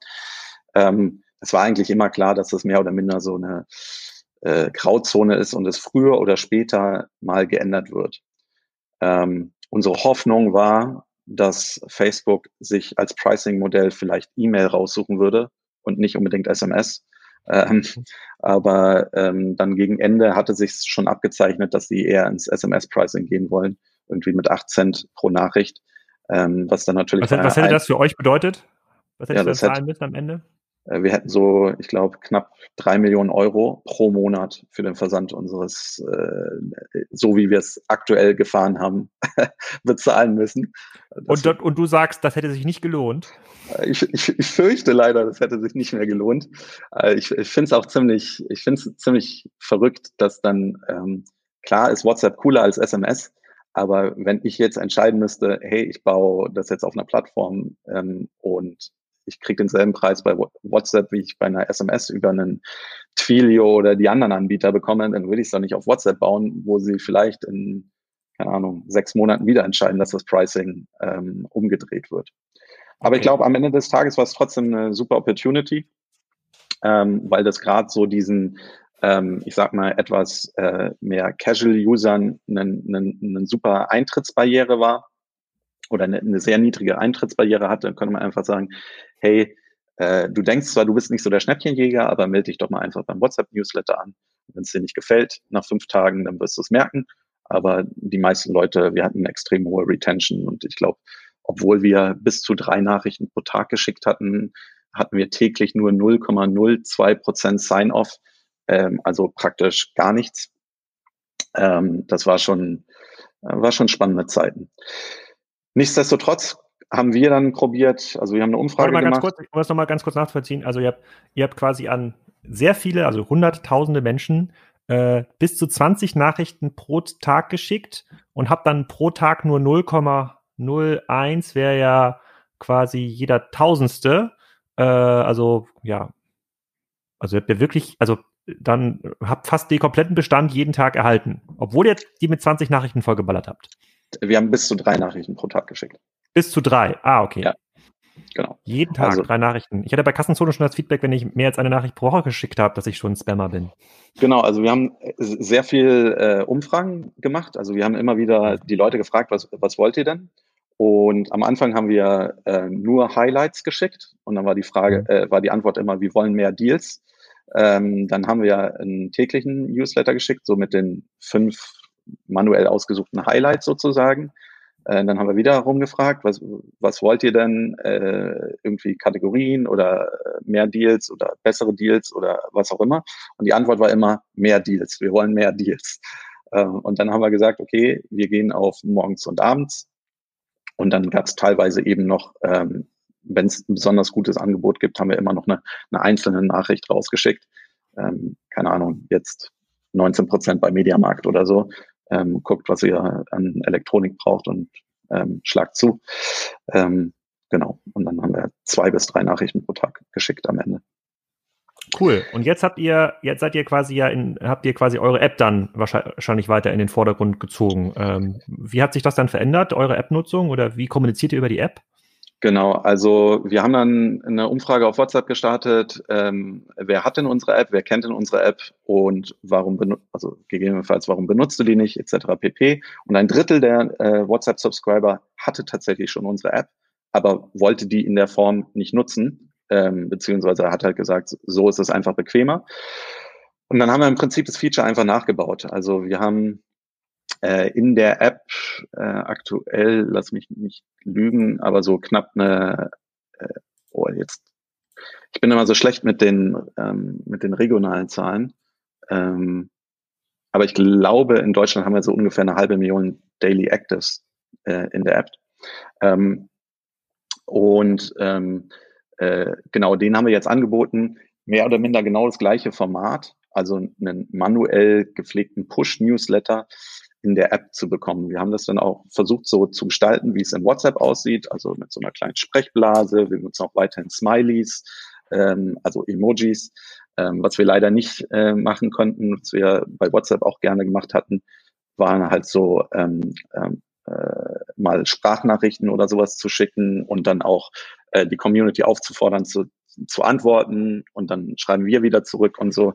Ähm, es war eigentlich immer klar, dass das mehr oder minder so eine äh, Grauzone ist und es früher oder später mal geändert wird. Ähm, unsere Hoffnung war, dass Facebook sich als Pricing-Modell vielleicht E-Mail raussuchen würde und nicht unbedingt SMS. Ähm, aber ähm, dann gegen Ende hatte sich schon abgezeichnet, dass sie eher ins SMS-Pricing gehen wollen, irgendwie mit 8 Cent pro Nachricht. Ähm, was dann natürlich. Was, was hätte das für euch bedeutet? Was hätte ja, das zahlen müssen am Ende? Äh, wir hätten so, ich glaube, knapp drei Millionen Euro pro Monat für den Versand unseres, äh, so wie wir es aktuell gefahren haben, bezahlen müssen. Und, wird, und du sagst, das hätte sich nicht gelohnt? Äh, ich, ich, ich fürchte leider, das hätte sich nicht mehr gelohnt. Äh, ich, ich finde es auch ziemlich, ich finde es ziemlich verrückt, dass dann, ähm, klar ist WhatsApp cooler als SMS, aber wenn ich jetzt entscheiden müsste, hey, ich baue das jetzt auf einer Plattform ähm, und ich kriege denselben Preis bei WhatsApp, wie ich bei einer SMS über einen Twilio oder die anderen Anbieter bekomme, dann will ich es doch nicht auf WhatsApp bauen, wo sie vielleicht in, keine Ahnung, sechs Monaten wieder entscheiden, dass das Pricing ähm, umgedreht wird. Aber okay. ich glaube, am Ende des Tages war es trotzdem eine super Opportunity, ähm, weil das gerade so diesen, ähm, ich sag mal, etwas äh, mehr Casual-Usern eine super Eintrittsbarriere war oder eine, eine sehr niedrige Eintrittsbarriere hatte, dann könnte man einfach sagen, hey, äh, du denkst zwar, du bist nicht so der Schnäppchenjäger, aber melde dich doch mal einfach beim WhatsApp-Newsletter an. Wenn es dir nicht gefällt, nach fünf Tagen, dann wirst du es merken. Aber die meisten Leute, wir hatten eine extrem hohe Retention und ich glaube, obwohl wir bis zu drei Nachrichten pro Tag geschickt hatten, hatten wir täglich nur 0,02 Prozent Sign-off, ähm, also praktisch gar nichts. Ähm, das war schon, äh, war schon spannende Zeiten. Nichtsdestotrotz haben wir dann probiert, also wir haben eine Umfrage mal gemacht. Kurz, ich muss noch mal ganz kurz nachvollziehen. Also ihr habt, ihr habt quasi an sehr viele, also hunderttausende Menschen äh, bis zu 20 Nachrichten pro Tag geschickt und habt dann pro Tag nur 0,01 wäre ja quasi jeder Tausendste. Äh, also ja, also habt ihr wirklich, also dann habt fast den kompletten Bestand jeden Tag erhalten, obwohl ihr die mit 20 Nachrichten vollgeballert habt. Wir haben bis zu drei Nachrichten pro Tag geschickt. Bis zu drei. Ah, okay. Ja. Genau. Jeden Tag also, drei Nachrichten. Ich hatte bei Kassenzone schon das Feedback, wenn ich mehr als eine Nachricht pro Woche geschickt habe, dass ich schon ein Spammer bin. Genau, also wir haben sehr viel äh, Umfragen gemacht. Also wir haben immer wieder die Leute gefragt, was, was wollt ihr denn? Und am Anfang haben wir äh, nur Highlights geschickt und dann war die Frage, mhm. äh, war die Antwort immer, wir wollen mehr Deals. Ähm, dann haben wir einen täglichen Newsletter geschickt, so mit den fünf manuell ausgesuchten Highlights sozusagen. Äh, dann haben wir wieder rumgefragt, was, was wollt ihr denn? Äh, irgendwie Kategorien oder äh, mehr Deals oder bessere Deals oder was auch immer. Und die Antwort war immer mehr Deals. Wir wollen mehr Deals. Äh, und dann haben wir gesagt, okay, wir gehen auf morgens und abends. Und dann gab es teilweise eben noch, ähm, wenn es ein besonders gutes Angebot gibt, haben wir immer noch eine, eine einzelne Nachricht rausgeschickt. Ähm, keine Ahnung, jetzt 19 Prozent bei Mediamarkt oder so ähm, guckt, was ihr an Elektronik braucht und ähm, schlagt zu. Ähm, genau. Und dann haben wir zwei bis drei Nachrichten pro Tag geschickt am Ende. Cool. Und jetzt habt ihr, jetzt seid ihr quasi ja in, habt ihr quasi eure App dann wahrscheinlich weiter in den Vordergrund gezogen. Ähm, wie hat sich das dann verändert, eure App-Nutzung oder wie kommuniziert ihr über die App? Genau, also wir haben dann eine Umfrage auf WhatsApp gestartet. Ähm, wer hat denn unsere App? Wer kennt denn unsere App? Und warum benutzt, also gegebenenfalls, warum benutzt du die nicht, etc. pp. Und ein Drittel der äh, WhatsApp-Subscriber hatte tatsächlich schon unsere App, aber wollte die in der Form nicht nutzen, ähm, beziehungsweise hat halt gesagt, so ist es einfach bequemer. Und dann haben wir im Prinzip das Feature einfach nachgebaut. Also wir haben äh, in der App äh, aktuell, lass mich nicht lügen, aber so knapp eine, äh, oh jetzt, ich bin immer so schlecht mit den, ähm, mit den regionalen Zahlen. Ähm, aber ich glaube, in Deutschland haben wir so ungefähr eine halbe Million Daily Actives äh, in der App. Ähm, und ähm, äh, genau, den haben wir jetzt angeboten. Mehr oder minder genau das gleiche Format, also einen manuell gepflegten Push-Newsletter, in der App zu bekommen. Wir haben das dann auch versucht so zu gestalten, wie es in WhatsApp aussieht, also mit so einer kleinen Sprechblase. Wir nutzen auch weiterhin Smileys. ähm, also Emojis. Ähm, was wir leider nicht äh, machen konnten, was wir bei WhatsApp auch gerne gemacht hatten, waren halt so ähm, ähm, äh, mal Sprachnachrichten oder sowas zu schicken und dann auch äh, die Community aufzufordern zu, zu antworten und dann schreiben wir wieder zurück und so.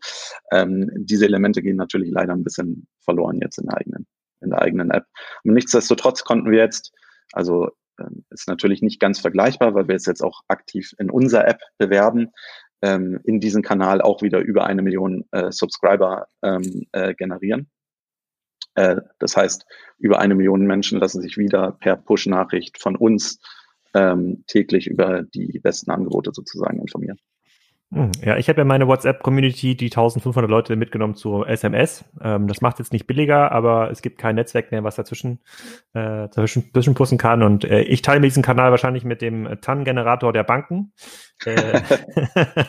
Ähm, diese Elemente gehen natürlich leider ein bisschen verloren jetzt in der eigenen, in der eigenen App. Und nichtsdestotrotz konnten wir jetzt, also ähm, ist natürlich nicht ganz vergleichbar, weil wir es jetzt auch aktiv in unserer App bewerben, ähm, in diesem Kanal auch wieder über eine Million äh, Subscriber ähm, äh, generieren. Äh, das heißt, über eine Million Menschen lassen sich wieder per Push-Nachricht von uns ähm, täglich über die besten Angebote sozusagen informieren. Hm, ja, ich habe ja meine WhatsApp-Community, die 1500 Leute mitgenommen zu SMS. Ähm, das macht jetzt nicht billiger, aber es gibt kein Netzwerk mehr, was dazwischen, äh, dazwischen, dazwischen pussen kann. Und äh, ich teile mir diesen Kanal wahrscheinlich mit dem TAN-Generator der Banken. Äh,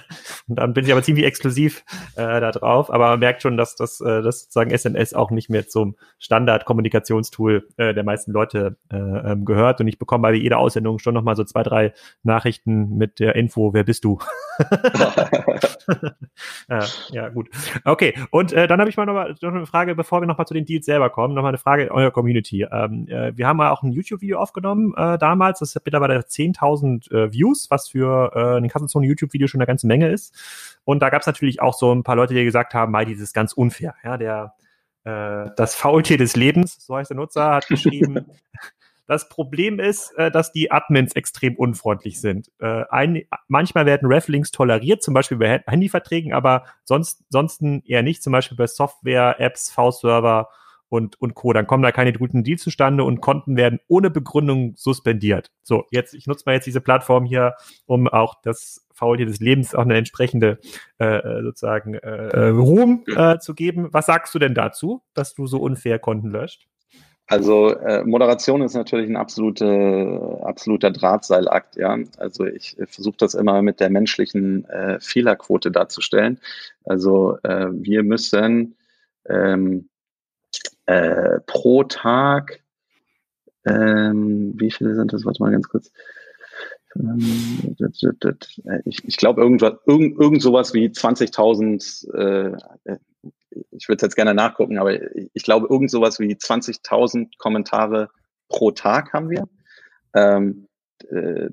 und dann bin ich aber ziemlich exklusiv äh, da drauf. Aber man merkt schon, dass das, äh, das sozusagen SMS auch nicht mehr zum Standard-Kommunikationstool äh, der meisten Leute äh, ähm, gehört. Und ich bekomme bei jeder Aussendung schon nochmal so zwei, drei Nachrichten mit der Info, wer bist du? ja, ja, gut. Okay, und äh, dann habe ich mal noch, mal noch eine Frage, bevor wir nochmal zu den Deals selber kommen, nochmal eine Frage in eurer Community. Ähm, äh, wir haben mal auch ein YouTube-Video aufgenommen äh, damals, das hat mittlerweile 10.000 äh, Views, was für äh, ein Kassenzone-YouTube-Video schon eine ganze Menge ist. Und da gab es natürlich auch so ein paar Leute, die gesagt haben, Mai, dieses ist ganz unfair. Ja, der äh, das Faultier des Lebens, so heißt der Nutzer, hat geschrieben, Das Problem ist, äh, dass die Admins extrem unfreundlich sind. Äh, ein, manchmal werden Reflinks toleriert, zum Beispiel bei Handyverträgen, aber sonst, sonsten eher nicht, zum Beispiel bei Software, Apps, V-Server und, und Co. Dann kommen da keine guten Deals zustande und Konten werden ohne Begründung suspendiert. So, jetzt, ich nutze mal jetzt diese Plattform hier, um auch das Faultier des Lebens auch eine entsprechende äh, äh sozusagen äh, Ruhm äh, zu geben. Was sagst du denn dazu, dass du so unfair Konten löscht? Also äh, Moderation ist natürlich ein absolute, absoluter Drahtseilakt, ja. Also ich versuche das immer mit der menschlichen äh, Fehlerquote darzustellen. Also äh, wir müssen ähm, äh, pro Tag, ähm, wie viele sind das? Warte mal ganz kurz. Ähm, ich, ich glaube, irgendwas, irgend, irgend sowas wie 20.000 äh, ich würde jetzt gerne nachgucken, aber ich glaube, irgend sowas wie 20.000 Kommentare pro Tag haben wir. Ähm, äh,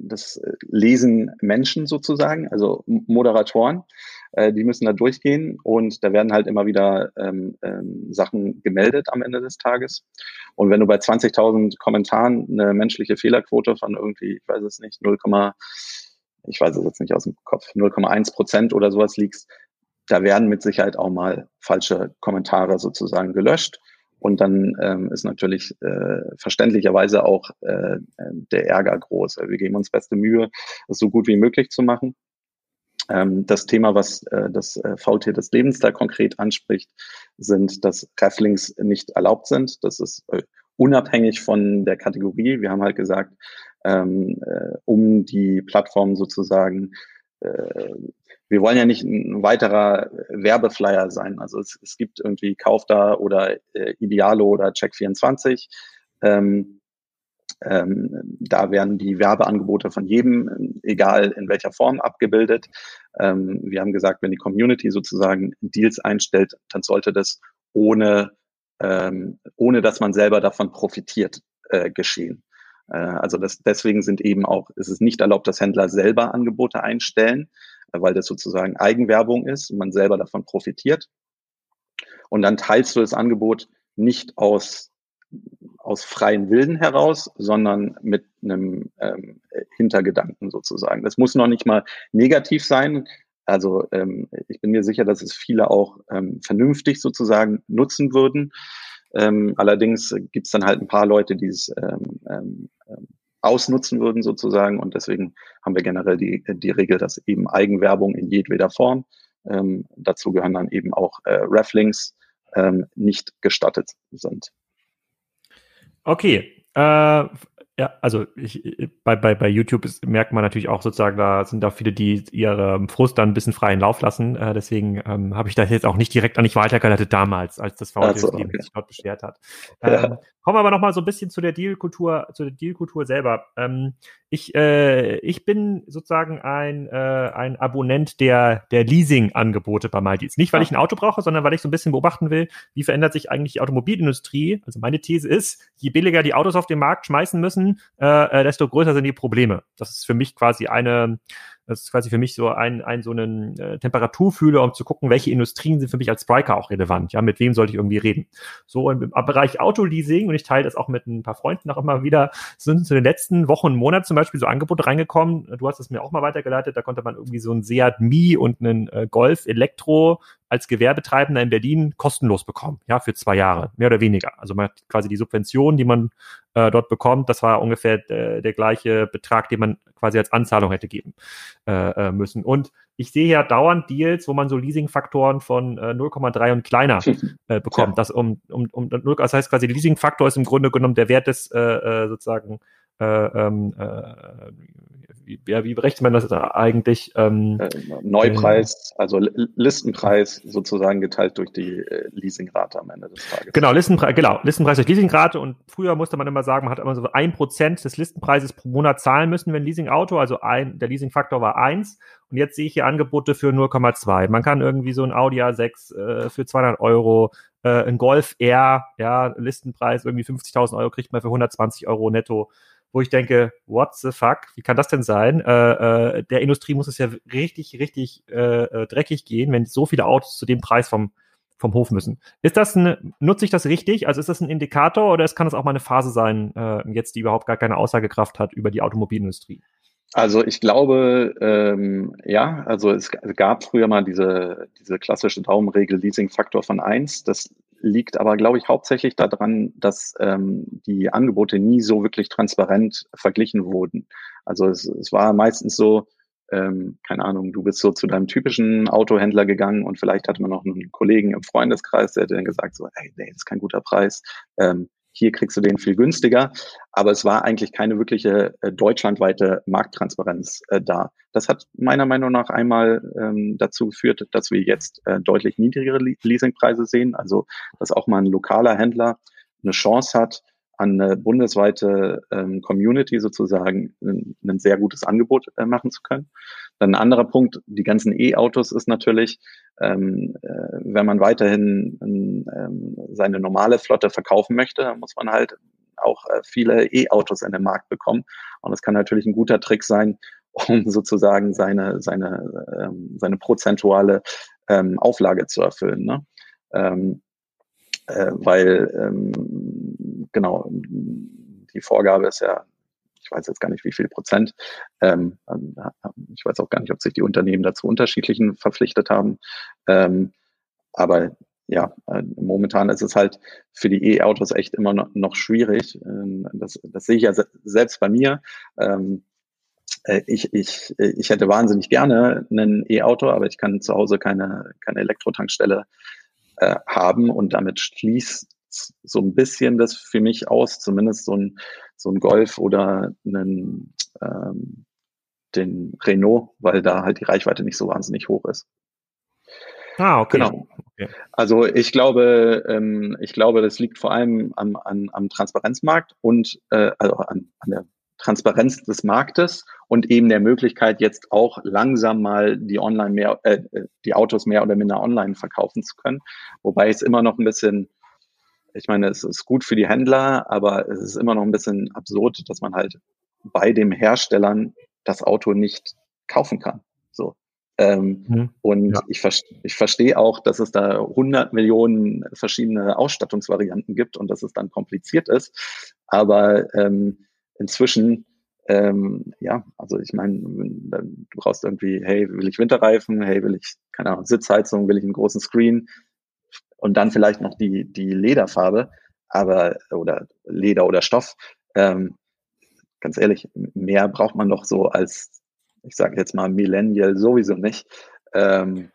das lesen Menschen sozusagen, also Moderatoren, äh, die müssen da durchgehen und da werden halt immer wieder ähm, ähm, Sachen gemeldet am Ende des Tages. Und wenn du bei 20.000 Kommentaren eine menschliche Fehlerquote von irgendwie, ich weiß es nicht, 0, ich weiß es jetzt nicht aus dem Kopf, 0,1 Prozent oder sowas liegst, da werden mit Sicherheit auch mal falsche Kommentare sozusagen gelöscht. Und dann ähm, ist natürlich äh, verständlicherweise auch äh, der Ärger groß. Wir geben uns beste Mühe, es so gut wie möglich zu machen. Ähm, das Thema, was äh, das äh, Faultier des Lebens da konkret anspricht, sind, dass Rafflings nicht erlaubt sind. Das ist äh, unabhängig von der Kategorie. Wir haben halt gesagt, ähm, äh, um die Plattform sozusagen wir wollen ja nicht ein weiterer Werbeflyer sein. Also es, es gibt irgendwie Kaufda oder äh, Idealo oder Check24. Ähm, ähm, da werden die Werbeangebote von jedem, egal in welcher Form, abgebildet. Ähm, wir haben gesagt, wenn die Community sozusagen Deals einstellt, dann sollte das ohne, ähm, ohne dass man selber davon profitiert, äh, geschehen. Äh, also das, deswegen sind eben auch, ist es nicht erlaubt, dass Händler selber Angebote einstellen, äh, weil das sozusagen Eigenwerbung ist und man selber davon profitiert. Und dann teilst du das Angebot nicht aus, aus freien Willen heraus, sondern mit einem ähm, Hintergedanken sozusagen. Das muss noch nicht mal negativ sein. Also ähm, ich bin mir sicher, dass es viele auch ähm, vernünftig sozusagen nutzen würden. Ähm, allerdings gibt es dann halt ein paar Leute, die es ähm, ähm, ähm, ausnutzen würden sozusagen. Und deswegen haben wir generell die, die Regel, dass eben Eigenwerbung in jedweder Form, ähm, dazu gehören dann eben auch äh, Reflinks, ähm, nicht gestattet sind. Okay. Äh, Ja, also ich, bei, bei, bei YouTube ist, merkt man natürlich auch sozusagen, da sind da viele, die ihre Frust dann ein bisschen freien Lauf lassen. Äh, deswegen ähm, habe ich das jetzt auch nicht direkt an dich weitergeleitet damals, als das VfL also, okay. sich dort beschwert hat. Ja. Ähm, kommen wir aber noch mal so ein bisschen zu der Dealkultur, zu der Dealkultur selber. Ähm, ich, äh, ich bin sozusagen ein, äh, ein Abonnent der, der Leasing-Angebote bei MyDeals. Nicht, weil ich ein Auto brauche, sondern weil ich so ein bisschen beobachten will, wie verändert sich eigentlich die Automobilindustrie. Also meine These ist, je billiger die Autos auf den Markt schmeißen müssen, äh, äh, desto größer sind die Probleme. Das ist für mich quasi eine, das ist quasi für mich so ein, ein so einen äh, Temperaturfühler, um zu gucken, welche Industrien sind für mich als Spriker auch relevant. Ja, mit wem sollte ich irgendwie reden? So im, im Bereich Autoleasing, und ich teile das auch mit ein paar Freunden auch immer wieder, sind zu den letzten Wochen und Monaten zum Beispiel so Angebote reingekommen. Du hast es mir auch mal weitergeleitet, da konnte man irgendwie so ein Seat Mi und einen äh, Golf Elektro als Gewerbetreibender in Berlin kostenlos bekommen, ja, für zwei Jahre, mehr oder weniger. Also man hat quasi die Subvention, die man äh, dort bekommt, das war ungefähr äh, der gleiche Betrag, den man quasi als Anzahlung hätte geben äh, äh müssen. Und ich sehe ja dauernd Deals, wo man so Leasingfaktoren von äh, 0,3 und kleiner äh, bekommt. Ja. Das um, um, um das heißt quasi, Leasingfaktor ist im Grunde genommen der Wert des äh, äh sozusagen äh, ähm, äh, wie, ja, wie berechnet man das eigentlich? Ähm, äh, Neupreis, äh, also Listenpreis sozusagen geteilt durch die äh, Leasingrate am Ende des Tages. Genau, Listenpreis, genau, Listenpreis durch Leasingrate und früher musste man immer sagen, man hat immer so ein Prozent des Listenpreises pro Monat zahlen müssen, wenn Leasingauto, also ein, der Leasingfaktor war eins und jetzt sehe ich hier Angebote für 0,2. Man kann irgendwie so ein Audi A6 äh, für 200 Euro äh, ein Golf R, ja, Listenpreis irgendwie 50.000 Euro kriegt man für 120 Euro netto wo ich denke, what the fuck, wie kann das denn sein? Äh, äh, der Industrie muss es ja richtig, richtig äh, äh, dreckig gehen, wenn so viele Autos zu dem Preis vom, vom Hof müssen. Ist das ein, nutze ich das richtig? Also ist das ein Indikator oder es kann es auch mal eine Phase sein, äh, jetzt die überhaupt gar keine Aussagekraft hat über die Automobilindustrie? Also ich glaube, ähm, ja, also es gab früher mal diese, diese klassische Daumenregel Leasing-Faktor von eins. Das liegt aber, glaube ich, hauptsächlich daran, dass ähm, die Angebote nie so wirklich transparent verglichen wurden. Also es, es war meistens so, ähm, keine Ahnung, du bist so zu deinem typischen Autohändler gegangen und vielleicht hatte man noch einen Kollegen im Freundeskreis, der hat dann gesagt so, hey, nee, das ist kein guter Preis. Ähm, hier kriegst du den viel günstiger. Aber es war eigentlich keine wirkliche äh, deutschlandweite Markttransparenz äh, da. Das hat meiner Meinung nach einmal ähm, dazu geführt, dass wir jetzt äh, deutlich niedrigere Leasingpreise sehen. Also, dass auch mal ein lokaler Händler eine Chance hat, an eine bundesweite ähm, Community sozusagen ein, ein sehr gutes Angebot äh, machen zu können. Dann ein anderer Punkt, die ganzen E-Autos ist natürlich, ähm, äh, wenn man weiterhin ähm, seine normale Flotte verkaufen möchte, dann muss man halt auch äh, viele E-Autos in den Markt bekommen. Und das kann natürlich ein guter Trick sein, um sozusagen seine, seine, ähm, seine prozentuale ähm, Auflage zu erfüllen. Ne? Ähm, äh, weil ähm, genau die Vorgabe ist ja, ich weiß jetzt gar nicht, wie viel Prozent. Ähm, ähm, ich weiß auch gar nicht, ob sich die Unternehmen dazu unterschiedlichen verpflichtet haben. Ähm, aber ja, äh, momentan ist es halt für die E-Autos echt immer noch, noch schwierig. Ähm, das, das sehe ich ja se selbst bei mir. Ähm, äh, ich, ich, ich hätte wahnsinnig gerne ein E-Auto, aber ich kann zu Hause keine, keine Elektrotankstelle äh, haben und damit schließt so ein bisschen das für mich aus, zumindest so ein, so ein Golf oder einen, ähm, den Renault, weil da halt die Reichweite nicht so wahnsinnig hoch ist. Ah, okay. Genau. Okay. Also ich glaube, ähm, ich glaube, das liegt vor allem am, am, am Transparenzmarkt und äh, also an, an der Transparenz des Marktes und eben der Möglichkeit, jetzt auch langsam mal die Online mehr, äh, die Autos mehr oder minder online verkaufen zu können. Wobei es immer noch ein bisschen, ich meine, es ist gut für die Händler, aber es ist immer noch ein bisschen absurd, dass man halt bei dem Herstellern das Auto nicht kaufen kann. So. Ähm, mhm. Und ja. ich, ich verstehe auch, dass es da 100 Millionen verschiedene Ausstattungsvarianten gibt und dass es dann kompliziert ist. Aber ähm, inzwischen, ähm, ja, also ich meine, du brauchst irgendwie, hey, will ich Winterreifen, hey, will ich, keine Ahnung, Sitzheizung, will ich einen großen Screen und dann vielleicht noch die, die Lederfarbe, aber, oder Leder oder Stoff. Ähm, ganz ehrlich, mehr braucht man doch so als, ich sage jetzt mal, Millennial sowieso nicht. Ähm,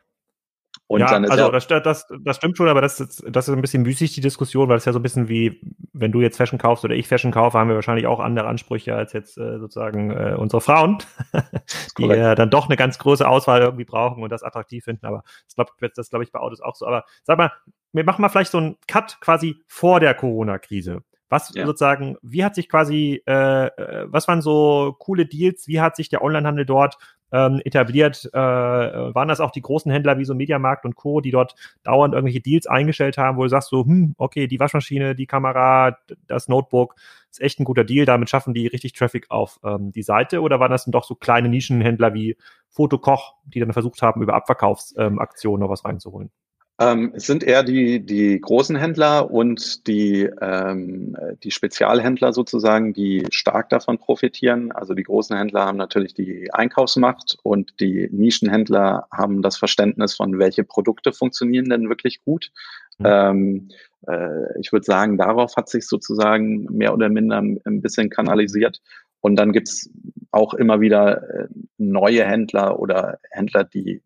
und ja, also ja das, das, das stimmt schon, aber das, ist, das ist ein bisschen müßig, die Diskussion, weil es ja so ein bisschen wie wenn du jetzt Fashion kaufst oder ich Fashion kaufe, haben wir wahrscheinlich auch andere Ansprüche als jetzt äh, sozusagen äh, unsere Frauen, die äh, dann doch eine ganz große Auswahl irgendwie brauchen und das attraktiv finden. Aber das glaube glaub ich bei Autos auch so. Aber sag mal, wir machen mal vielleicht so einen Cut quasi vor der Corona-Krise. Was ja. sozusagen, wie hat sich quasi, äh, äh, was waren so coole Deals? Wie hat sich der Onlinehandel dort ähm, etabliert? Äh, waren das auch die großen Händler wie so Mediamarkt und Co., die dort dauernd irgendwelche Deals eingestellt haben, wo du sagst so, hm, okay, die Waschmaschine, die Kamera, das Notebook, ist echt ein guter Deal, damit schaffen die richtig Traffic auf ähm, die Seite? Oder waren das dann doch so kleine Nischenhändler wie Fotokoch, die dann versucht haben, über Abverkaufsaktionen ähm, noch was reinzuholen? Ähm, es sind eher die, die großen Händler und die, ähm, die Spezialhändler sozusagen, die stark davon profitieren. Also die großen Händler haben natürlich die Einkaufsmacht und die Nischenhändler haben das Verständnis von, welche Produkte funktionieren denn wirklich gut. Mhm. Ähm, äh, ich würde sagen, darauf hat sich sozusagen mehr oder minder ein bisschen kanalisiert. Und dann gibt's auch immer wieder äh, neue Händler oder Händler, die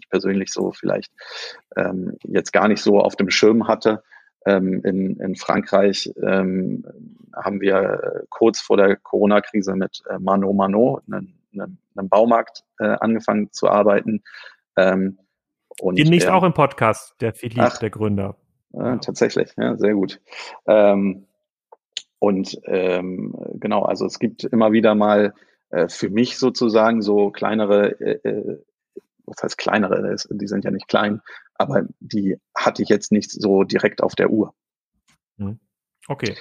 ich persönlich so vielleicht ähm, jetzt gar nicht so auf dem Schirm hatte. Ähm, in, in Frankreich ähm, haben wir kurz vor der Corona-Krise mit äh, Mano Mano, einem, einem, Baumarkt, äh, angefangen zu arbeiten. Ähm, und Demnächst auch im Podcast, der Philipp, der Gründer. Äh, tatsächlich, ja, sehr gut. Ähm, und ähm, genau, also es gibt immer wieder mal äh, für mich sozusagen so kleinere äh, äh was heißt kleinere, die sind ja nicht klein, aber die hatte ich jetzt nicht so direkt auf der Uhr. Mhm. Okay.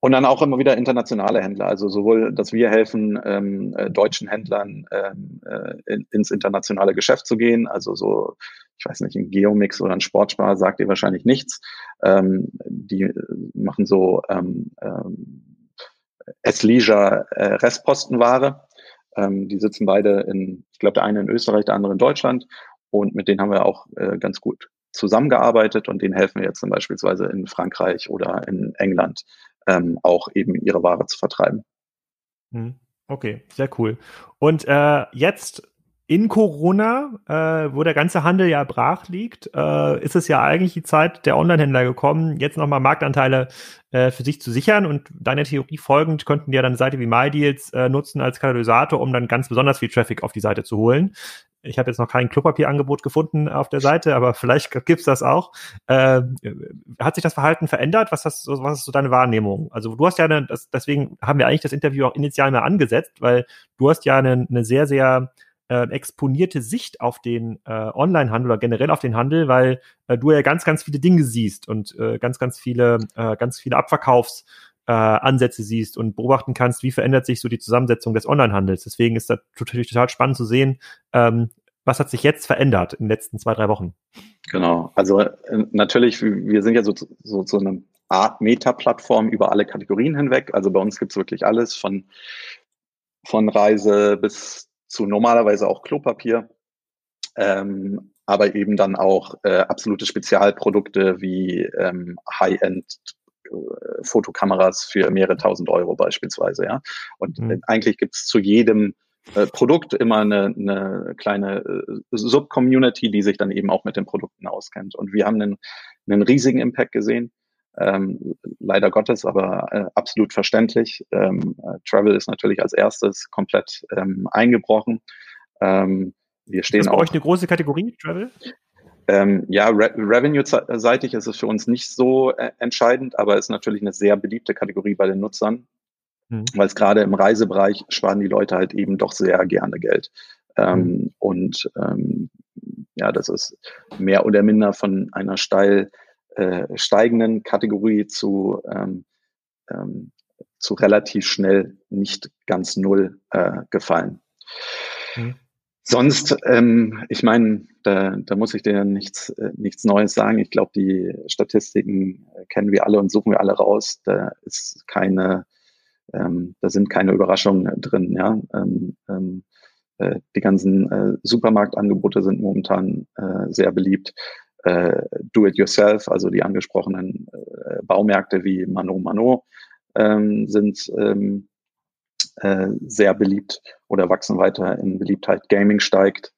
Und dann auch immer wieder internationale Händler, also sowohl, dass wir helfen, ähm, äh, deutschen Händlern ähm, äh, in, ins internationale Geschäft zu gehen, also so, ich weiß nicht, ein Geomix oder ein Sportspar sagt ihr wahrscheinlich nichts. Ähm, die machen so ähm, ähm, S-Leisure äh, Restpostenware ähm, die sitzen beide in, ich glaube, der eine in Österreich, der andere in Deutschland. Und mit denen haben wir auch äh, ganz gut zusammengearbeitet und denen helfen wir jetzt zum beispielsweise in Frankreich oder in England ähm, auch eben ihre Ware zu vertreiben. Hm. Okay, sehr cool. Und äh, jetzt in Corona, äh, wo der ganze Handel ja brach liegt, äh, ist es ja eigentlich die Zeit der Online-Händler gekommen, jetzt nochmal Marktanteile äh, für sich zu sichern. Und deiner Theorie folgend könnten die ja dann eine Seite wie MyDeals äh, nutzen als Katalysator, um dann ganz besonders viel Traffic auf die Seite zu holen. Ich habe jetzt noch kein Klopapierangebot gefunden auf der Seite, aber vielleicht gibt's das auch. Äh, hat sich das Verhalten verändert? Was, hast, was ist so deine Wahrnehmung? Also du hast ja, eine, das, deswegen haben wir eigentlich das Interview auch initial mal angesetzt, weil du hast ja eine, eine sehr, sehr äh, exponierte Sicht auf den äh, Online-Handel oder generell auf den Handel, weil äh, du ja ganz, ganz viele Dinge siehst und äh, ganz, ganz viele, äh, ganz viele Abverkaufs äh, Ansätze siehst und beobachten kannst, wie verändert sich so die Zusammensetzung des Online-Handels. Deswegen ist das natürlich total spannend zu sehen, ähm, was hat sich jetzt verändert in den letzten zwei, drei Wochen. Genau, also äh, natürlich, wir sind ja so, so, so eine Art Meta-Plattform über alle Kategorien hinweg. Also bei uns gibt's wirklich alles von, von Reise bis zu normalerweise auch Klopapier, ähm, aber eben dann auch äh, absolute Spezialprodukte wie ähm, High-End äh, Fotokameras für mehrere tausend Euro beispielsweise, ja. Und mhm. eigentlich gibt es zu jedem äh, Produkt immer eine, eine kleine äh, Sub-Community, die sich dann eben auch mit den Produkten auskennt. Und wir haben einen, einen riesigen Impact gesehen. Ähm, leider Gottes, aber äh, absolut verständlich. Ähm, äh, Travel ist natürlich als erstes komplett ähm, eingebrochen. Ähm, wir stehen ist bei auch, euch eine große Kategorie, Travel? Ähm, ja, Re Revenue-seitig ist es für uns nicht so äh, entscheidend, aber ist natürlich eine sehr beliebte Kategorie bei den Nutzern, mhm. weil es gerade im Reisebereich sparen die Leute halt eben doch sehr gerne Geld. Ähm, mhm. Und ja, das ist mehr oder minder von einer steil äh, steigenden Kategorie zu, ähm, ähm, zu relativ schnell nicht ganz null äh, gefallen. Mhm. Sonst, ähm, ich meine, da, da muss ich dir nichts, äh, nichts Neues sagen. Ich glaube, die Statistiken kennen wir alle und suchen wir alle raus. Da ist keine, ähm, da sind keine Überraschungen drin. Ja, ähm, ähm, äh, die ganzen äh, Supermarktangebote sind momentan äh, sehr beliebt äh, Do-it-yourself, also die angesprochenen äh, Baumärkte wie Mano Mano ähm, sind ähm, äh, sehr beliebt oder wachsen weiter in Beliebtheit. Gaming steigt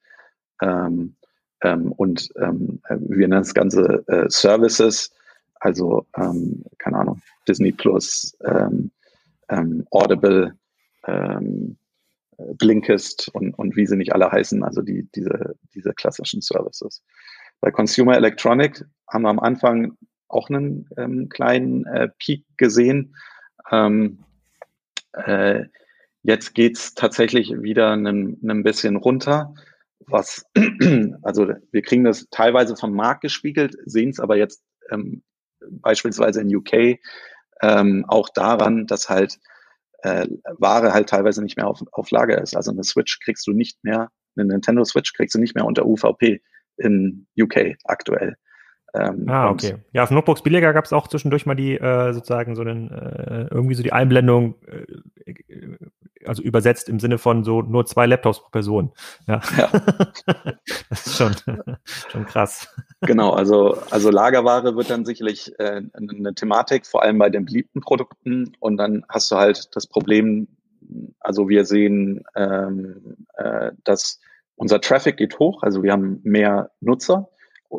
ähm, ähm, und ähm, wir nennen das Ganze äh, Services, also ähm, keine Ahnung, Disney Plus, Audible, Blinkist und, und wie sie nicht alle heißen, also die, diese, diese klassischen Services. Bei Consumer Electronic haben wir am Anfang auch einen ähm, kleinen äh, Peak gesehen. Ähm, äh, jetzt geht's tatsächlich wieder ein bisschen runter. Was, also wir kriegen das teilweise vom Markt gespiegelt, sehen es aber jetzt ähm, beispielsweise in UK ähm, auch daran, dass halt äh, Ware halt teilweise nicht mehr auf, auf Lager ist. Also eine Switch kriegst du nicht mehr, eine Nintendo Switch kriegst du nicht mehr unter UVP in UK aktuell. Ähm, ah, okay. Ja, auf Notebooks billiger gab es auch zwischendurch mal die äh, sozusagen so einen, äh, irgendwie so die Einblendung, äh, also übersetzt im Sinne von so nur zwei Laptops pro Person. Ja. ja. das ist schon, schon krass. Genau, also, also Lagerware wird dann sicherlich äh, eine Thematik, vor allem bei den beliebten Produkten. Und dann hast du halt das Problem, also wir sehen, ähm, äh, dass unser Traffic geht hoch, also wir haben mehr Nutzer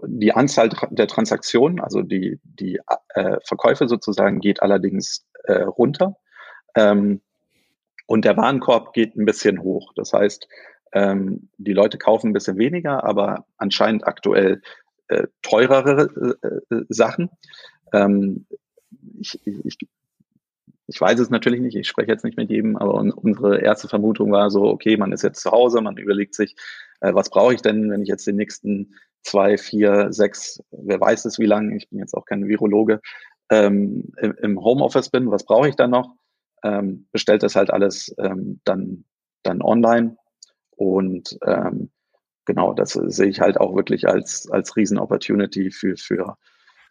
die Anzahl der Transaktionen, also die, die äh, Verkäufe sozusagen, geht allerdings äh, runter. Ähm, und der Warenkorb geht ein bisschen hoch. Das heißt, ähm, die Leute kaufen ein bisschen weniger, aber anscheinend aktuell äh, teurere äh, äh, Sachen. Ähm, ich, ich, ich weiß es natürlich nicht, ich spreche jetzt nicht mit jedem, aber unsere erste Vermutung war so, okay, man ist jetzt zu Hause, man überlegt sich, äh, was brauche ich denn, wenn ich jetzt den nächsten zwei, vier, sechs, wer weiß es wie lange, ich bin jetzt auch kein Virologe, ähm, im Homeoffice bin, was brauche ich dann noch? Ähm, bestellt das halt alles ähm, dann, dann online. Und ähm, genau, das sehe ich halt auch wirklich als, als Riesen-Opportunity für, für,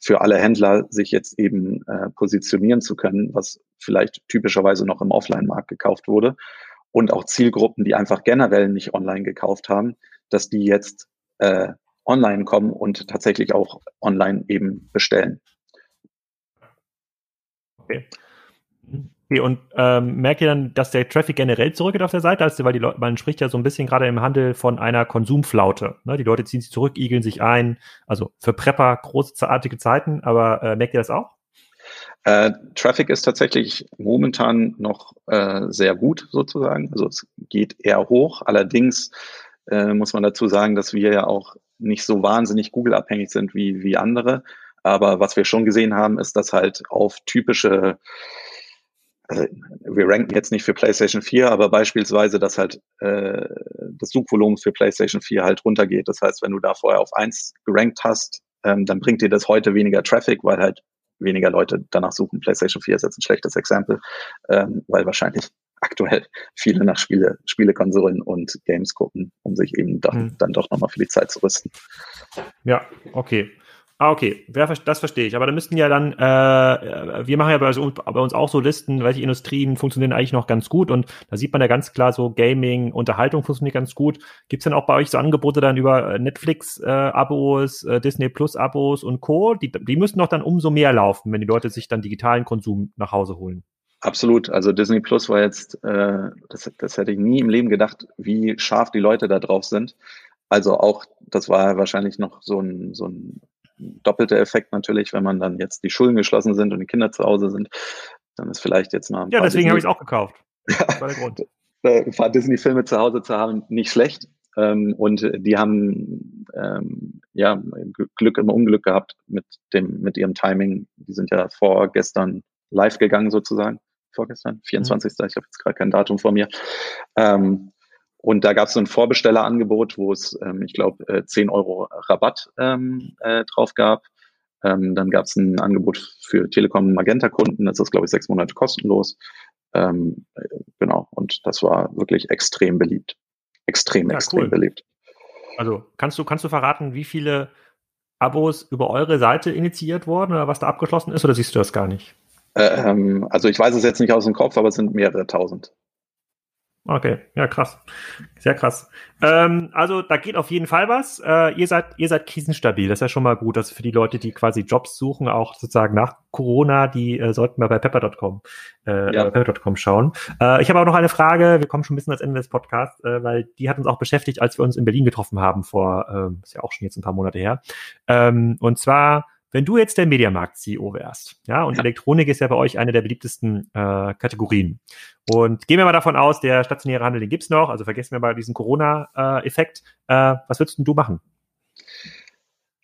für alle Händler, sich jetzt eben äh, positionieren zu können, was vielleicht typischerweise noch im Offline-Markt gekauft wurde. Und auch Zielgruppen, die einfach generell nicht online gekauft haben, dass die jetzt äh, online kommen und tatsächlich auch online eben bestellen. Okay. Okay, und ähm, merkt ihr dann, dass der Traffic generell zurückgeht auf der Seite? Also, weil die Leute, man spricht ja so ein bisschen gerade im Handel von einer Konsumflaute. Ne? Die Leute ziehen sich zurück, igeln sich ein. Also für Prepper großartige Zeiten, aber äh, merkt ihr das auch? Äh, Traffic ist tatsächlich momentan noch äh, sehr gut sozusagen. Also es geht eher hoch. Allerdings äh, muss man dazu sagen, dass wir ja auch nicht so wahnsinnig Google-abhängig sind wie, wie andere. Aber was wir schon gesehen haben, ist, dass halt auf typische, also wir ranken jetzt nicht für PlayStation 4, aber beispielsweise, dass halt äh, das Suchvolumen für PlayStation 4 halt runtergeht. Das heißt, wenn du da vorher auf eins gerankt hast, ähm, dann bringt dir das heute weniger Traffic, weil halt weniger Leute danach suchen. PlayStation 4 ist jetzt ein schlechtes Exempel, ähm, weil wahrscheinlich aktuell viele nach Spiele, Spielekonsolen und Games gucken, um sich eben dann, hm. dann doch nochmal für die Zeit zu rüsten. Ja, okay. Ah, okay, das verstehe ich. Aber da müssten ja dann, äh, wir machen ja bei, bei, uns auch so Listen, welche Industrien funktionieren eigentlich noch ganz gut und da sieht man ja ganz klar so Gaming, Unterhaltung funktioniert ganz gut. Gibt es dann auch bei euch so Angebote dann über Netflix-Abos, äh, äh, Disney Plus-Abos und Co.? Die, die müssten doch dann umso mehr laufen, wenn die Leute sich dann digitalen Konsum nach Hause holen. Absolut. Also Disney Plus war jetzt, äh, das, das hätte ich nie im Leben gedacht, wie scharf die Leute da drauf sind. Also auch, das war wahrscheinlich noch so ein, so ein doppelter Effekt natürlich, wenn man dann jetzt die Schulen geschlossen sind und die Kinder zu Hause sind, dann ist vielleicht jetzt mal. Ja, deswegen habe ich es auch gekauft. Das war der Grund. ein paar Disney-Filme zu Hause zu haben, nicht schlecht. Ähm, und die haben ähm, ja Glück im Unglück gehabt mit dem mit ihrem Timing. Die sind ja vorgestern live gegangen sozusagen vorgestern, 24. Mhm. Ich habe jetzt gerade kein Datum vor mir. Ähm, und da gab es so ein Vorbestellerangebot, wo es, ähm, ich glaube, äh, 10 Euro Rabatt ähm, äh, drauf gab. Ähm, dann gab es ein Angebot für Telekom Magenta-Kunden, das ist, glaube ich, sechs Monate kostenlos. Ähm, äh, genau, und das war wirklich extrem beliebt. Extrem, ja, extrem cool. beliebt. Also kannst du, kannst du verraten, wie viele Abos über eure Seite initiiert wurden oder was da abgeschlossen ist, oder siehst du das gar nicht? Ähm, also ich weiß es jetzt nicht aus dem Kopf, aber es sind mehrere tausend. Okay, ja krass, sehr krass. Ähm, also da geht auf jeden Fall was. Äh, ihr seid ihr seid krisenstabil, das ist ja schon mal gut. dass für die Leute, die quasi Jobs suchen, auch sozusagen nach Corona, die äh, sollten mal bei pepper.com äh, ja. pepper.com schauen. Äh, ich habe auch noch eine Frage. Wir kommen schon ein bisschen ans Ende des Podcasts, äh, weil die hat uns auch beschäftigt, als wir uns in Berlin getroffen haben vor, äh, ist ja auch schon jetzt ein paar Monate her. Ähm, und zwar wenn du jetzt der Mediamarkt-CEO wärst, ja, und ja. Elektronik ist ja bei euch eine der beliebtesten äh, Kategorien. Und gehen wir mal davon aus, der stationäre Handel, den gibt's noch, also vergessen wir mal diesen Corona-Effekt. Äh, was würdest du machen?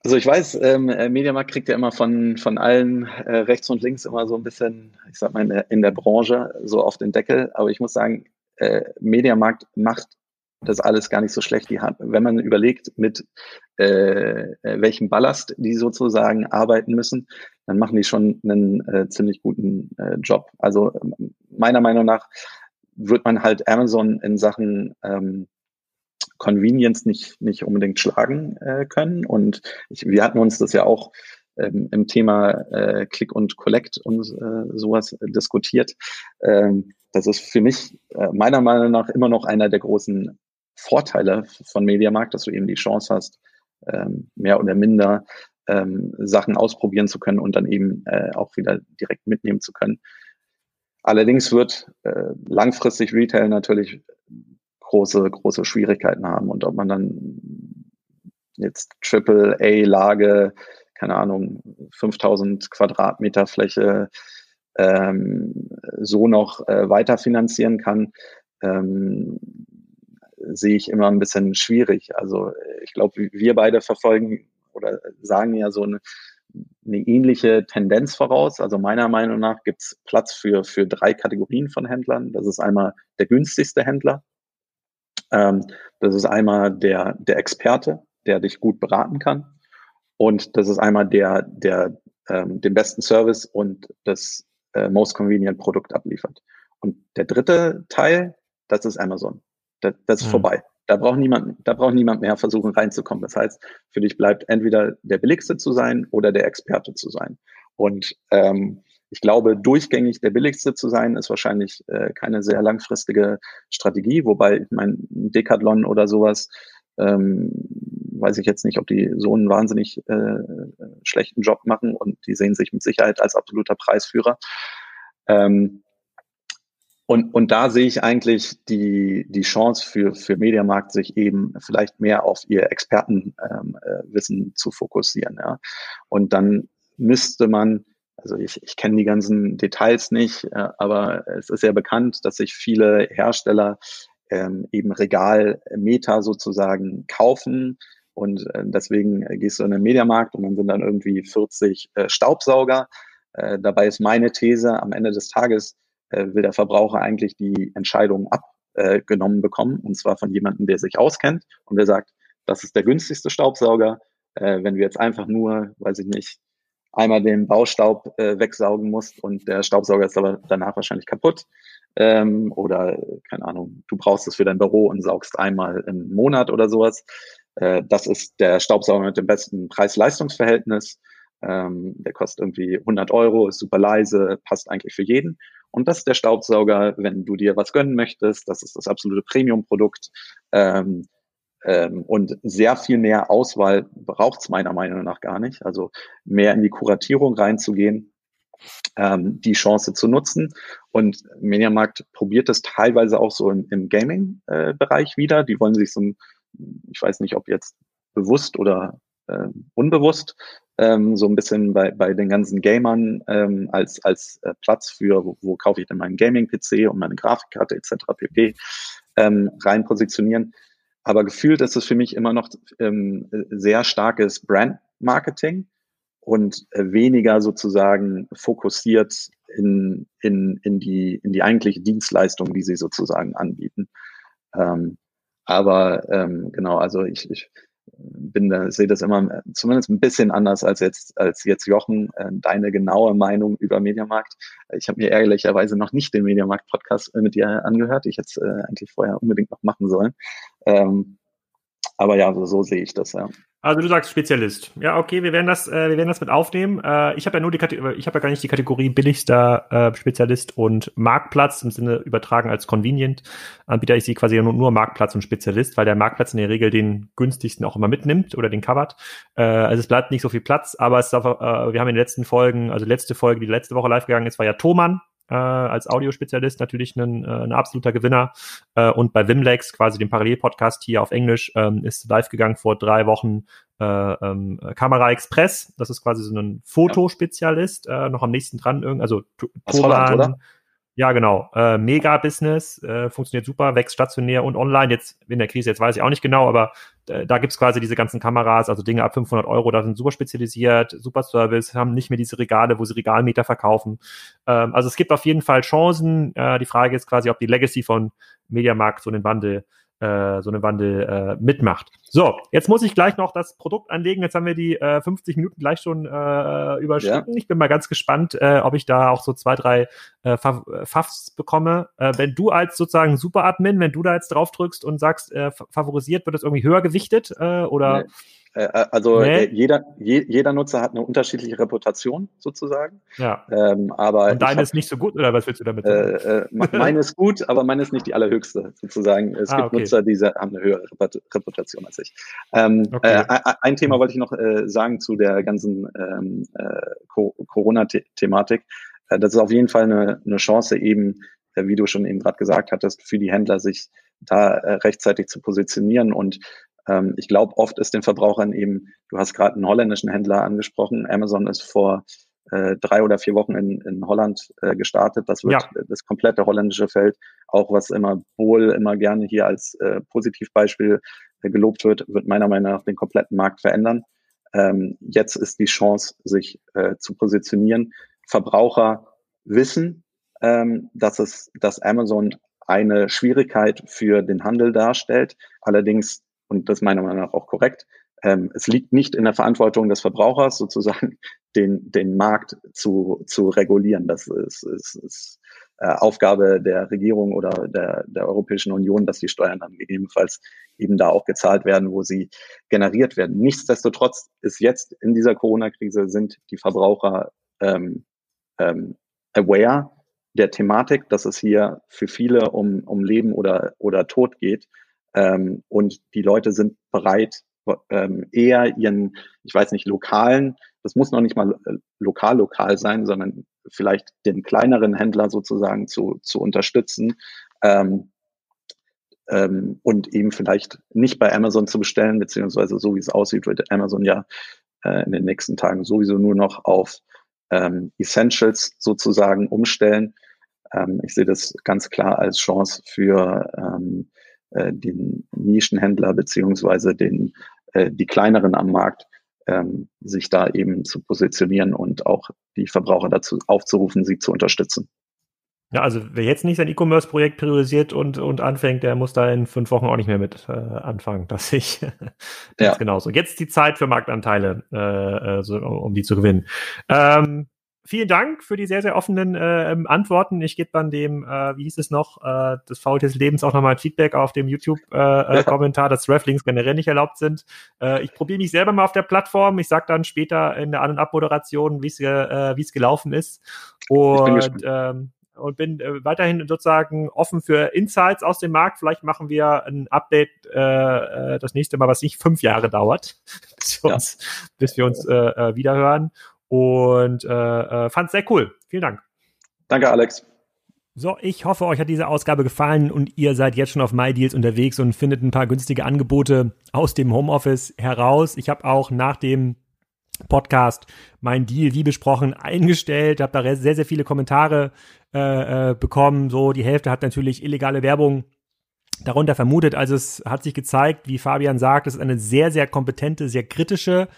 Also ich weiß, ähm, äh, Mediamarkt kriegt ja immer von, von allen äh, rechts und links immer so ein bisschen, ich sag mal, in der, in der Branche so auf den Deckel. Aber ich muss sagen, äh, Mediamarkt macht das alles gar nicht so schlecht. Die wenn man überlegt, mit äh, äh, welchem Ballast die sozusagen arbeiten müssen, dann machen die schon einen äh, ziemlich guten äh, Job. Also meiner Meinung nach wird man halt Amazon in Sachen ähm, Convenience nicht, nicht unbedingt schlagen äh, können. Und ich, wir hatten uns das ja auch ähm, im Thema äh, Click und Collect und äh, sowas diskutiert. Ähm, das ist für mich äh, meiner Meinung nach immer noch einer der großen Vorteile von Mediamarkt, dass du eben die Chance hast, ähm, mehr oder minder ähm, Sachen ausprobieren zu können und dann eben äh, auch wieder direkt mitnehmen zu können. Allerdings wird äh, langfristig Retail natürlich große, große Schwierigkeiten haben. Und ob man dann jetzt Triple A-Lage, keine Ahnung, 5000 Quadratmeter Fläche ähm, so noch äh, weiter finanzieren kann, ähm, sehe ich immer ein bisschen schwierig. Also ich glaube, wir beide verfolgen oder sagen ja so eine, eine ähnliche Tendenz voraus. Also meiner Meinung nach gibt es Platz für, für drei Kategorien von Händlern. Das ist einmal der günstigste Händler, ähm, das ist einmal der, der Experte, der dich gut beraten kann. Und das ist einmal der, der ähm, den besten Service und das äh, most convenient Produkt abliefert. Und der dritte Teil, das ist Amazon. Das, das ist mhm. vorbei. Da braucht niemand, da braucht niemand mehr versuchen reinzukommen. Das heißt, für dich bleibt entweder der billigste zu sein oder der Experte zu sein. Und ähm, ich glaube, durchgängig der billigste zu sein, ist wahrscheinlich äh, keine sehr langfristige Strategie, wobei ich mein Decathlon oder sowas, ähm, weiß ich jetzt nicht, ob die so einen wahnsinnig äh, schlechten Job machen und die sehen sich mit Sicherheit als absoluter Preisführer. Ähm, und, und da sehe ich eigentlich die, die Chance für, für Mediamarkt, sich eben vielleicht mehr auf ihr Expertenwissen ähm, äh, zu fokussieren. Ja. Und dann müsste man also ich, ich kenne die ganzen Details nicht, äh, aber es ist sehr bekannt, dass sich viele Hersteller ähm, eben Regalmeter sozusagen kaufen. Und äh, deswegen gehst du in den Mediamarkt und dann sind dann irgendwie 40 äh, Staubsauger. Äh, dabei ist meine These, am Ende des Tages äh, will der Verbraucher eigentlich die Entscheidung abgenommen bekommen. Und zwar von jemandem, der sich auskennt und der sagt, das ist der günstigste Staubsauger. Äh, wenn wir jetzt einfach nur, weiß ich nicht, einmal den Baustaub äh, wegsaugen musst und der Staubsauger ist aber danach wahrscheinlich kaputt. Ähm, oder, keine Ahnung, du brauchst es für dein Büro und saugst einmal im Monat oder sowas. Äh, das ist der Staubsauger mit dem besten Preis-Leistungs-Verhältnis. Ähm, der kostet irgendwie 100 Euro, ist super leise, passt eigentlich für jeden. Und das ist der Staubsauger, wenn du dir was gönnen möchtest. Das ist das absolute Premium-Produkt. Ähm, ähm, und sehr viel mehr Auswahl braucht es meiner Meinung nach gar nicht. Also mehr in die Kuratierung reinzugehen, ähm, die Chance zu nutzen. Und Mediamarkt probiert es teilweise auch so im, im Gaming-Bereich äh, wieder. Die wollen sich so ein, ich weiß nicht, ob jetzt bewusst oder äh, unbewusst, ähm, so ein bisschen bei, bei den ganzen Gamern ähm, als, als äh, Platz für, wo, wo kaufe ich denn meinen Gaming-PC und meine Grafikkarte etc. pp. Ähm, rein positionieren. Aber gefühlt ist es für mich immer noch ähm, sehr starkes Brand-Marketing und äh, weniger sozusagen fokussiert in, in, in, die, in die eigentliche Dienstleistung, die sie sozusagen anbieten. Ähm, aber ähm, genau, also ich, ich bin da, sehe das immer zumindest ein bisschen anders als jetzt, als jetzt Jochen. Äh, deine genaue Meinung über Mediamarkt. Ich habe mir ehrlicherweise noch nicht den Mediamarkt-Podcast äh, mit dir angehört. Ich hätte es äh, eigentlich vorher unbedingt noch machen sollen. Ähm, aber ja, so, so sehe ich das, ja. Also du sagst Spezialist. Ja, okay, wir werden das, äh, wir werden das mit aufnehmen. Äh, ich habe ja nur die Kategorie, ich habe ja gar nicht die Kategorie billigster äh, Spezialist und Marktplatz im Sinne übertragen als Convenient Anbieter. Ich sehe quasi nur, nur Marktplatz und Spezialist, weil der Marktplatz in der Regel den günstigsten auch immer mitnimmt oder den covert. Äh, also es bleibt nicht so viel Platz, aber es auf, äh, wir haben in den letzten Folgen, also letzte Folge, die letzte Woche live gegangen ist, war ja Thomann äh, als Audiospezialist natürlich ein, äh, ein absoluter Gewinner. Äh, und bei Wimlex, quasi dem Parallelpodcast hier auf Englisch, ähm, ist live gegangen vor drei Wochen äh, ähm, Kamera Express. Das ist quasi so ein Fotospezialist, äh, noch am nächsten dran, also Toban, ja, genau. Äh, Mega Business, äh, funktioniert super, wächst stationär und online. Jetzt in der Krise, jetzt weiß ich auch nicht genau, aber äh, da gibt's quasi diese ganzen Kameras, also Dinge ab 500 Euro, da sind super spezialisiert, super Service, haben nicht mehr diese Regale, wo sie Regalmeter verkaufen. Ähm, also es gibt auf jeden Fall Chancen. Äh, die Frage ist quasi, ob die Legacy von Mediamarkt so einen Wandel äh, so einen Wandel äh, mitmacht. So, jetzt muss ich gleich noch das Produkt anlegen. Jetzt haben wir die äh, 50 Minuten gleich schon äh, überschritten. Ja. Ich bin mal ganz gespannt, äh, ob ich da auch so zwei, drei äh, Fafs bekomme. Äh, wenn du als sozusagen Super-Admin, wenn du da jetzt drauf drückst und sagst, äh, favorisiert, wird das irgendwie höher gewichtet äh, oder? Nee. Äh, äh, also nee. Äh, jeder, je, jeder Nutzer hat eine unterschiedliche Reputation sozusagen. Ja. Ähm, aber Und deine hab, ist nicht so gut oder was willst du damit sagen? Äh, meine ist gut, aber meine ist nicht die allerhöchste sozusagen. Es ah, gibt okay. Nutzer, die haben eine höhere Reputation als ich. Ähm, okay. äh, ein Thema wollte ich noch äh, sagen zu der ganzen ähm, Corona-Thematik. das ist auf jeden Fall eine, eine Chance eben, wie du schon eben gerade gesagt hattest, für die Händler sich da rechtzeitig zu positionieren und ähm, ich glaube, oft ist den Verbrauchern eben, du hast gerade einen holländischen Händler angesprochen, Amazon ist vor äh, drei oder vier Wochen in, in Holland äh, gestartet. Das wird ja. das komplette holländische Feld, auch was immer wohl immer gerne hier als äh, Positivbeispiel äh, gelobt wird, wird meiner Meinung nach den kompletten Markt verändern. Ähm, jetzt ist die Chance, sich äh, zu positionieren. Verbraucher wissen, ähm, dass es, dass Amazon eine Schwierigkeit für den Handel darstellt. Allerdings und das meiner Meinung nach auch korrekt. Ähm, es liegt nicht in der Verantwortung des Verbrauchers, sozusagen den, den Markt zu, zu regulieren. Das ist, ist, ist äh, Aufgabe der Regierung oder der, der Europäischen Union, dass die Steuern dann gegebenenfalls eben da auch gezahlt werden, wo sie generiert werden. Nichtsdestotrotz ist jetzt in dieser Corona-Krise sind die Verbraucher ähm, ähm, aware der Thematik, dass es hier für viele um, um Leben oder, oder Tod geht ähm, und die Leute sind bereit, ähm, eher ihren, ich weiß nicht, lokalen, das muss noch nicht mal äh, lokal lokal sein, sondern vielleicht den kleineren Händler sozusagen zu, zu unterstützen ähm, ähm, und eben vielleicht nicht bei Amazon zu bestellen, beziehungsweise so wie es aussieht, wird Amazon ja äh, in den nächsten Tagen sowieso nur noch auf ähm, Essentials sozusagen umstellen. Ähm, ich sehe das ganz klar als Chance für ähm, äh, den Nischenhändler beziehungsweise den, äh, die kleineren am Markt, ähm, sich da eben zu positionieren und auch die Verbraucher dazu aufzurufen, sie zu unterstützen. Ja, also wer jetzt nicht sein E-Commerce-Projekt priorisiert und, und anfängt, der muss da in fünf Wochen auch nicht mehr mit äh, anfangen. Das sehe ich ja. genauso. Jetzt die Zeit für Marktanteile, äh, äh so, um die zu gewinnen. Ähm, vielen Dank für die sehr, sehr offenen äh, ähm, Antworten. Ich gebe dann dem, äh, wie hieß es noch, äh, des Faul des Lebens auch nochmal Feedback auf dem YouTube-Kommentar, äh, äh, dass Rafflings generell nicht erlaubt sind. Äh, ich probiere mich selber mal auf der Plattform. Ich sag dann später in der An- und Abmoderation, wie es äh, es gelaufen ist. Und ähm, und bin äh, weiterhin sozusagen offen für Insights aus dem Markt. Vielleicht machen wir ein Update äh, äh das nächste Mal, was nicht fünf Jahre dauert, bis wir uns, bis wir uns äh wiederhören und äh, äh, fand es sehr cool. Vielen Dank. Danke, Alex. So, ich hoffe, euch hat diese Ausgabe gefallen und ihr seid jetzt schon auf MyDeals unterwegs und findet ein paar günstige Angebote aus dem Homeoffice heraus. Ich habe auch nach dem Podcast mein Deal, wie besprochen, eingestellt, habe da sehr, sehr viele Kommentare äh, äh, bekommen. So, die Hälfte hat natürlich illegale Werbung darunter vermutet. Also es hat sich gezeigt, wie Fabian sagt, es ist eine sehr, sehr kompetente, sehr kritische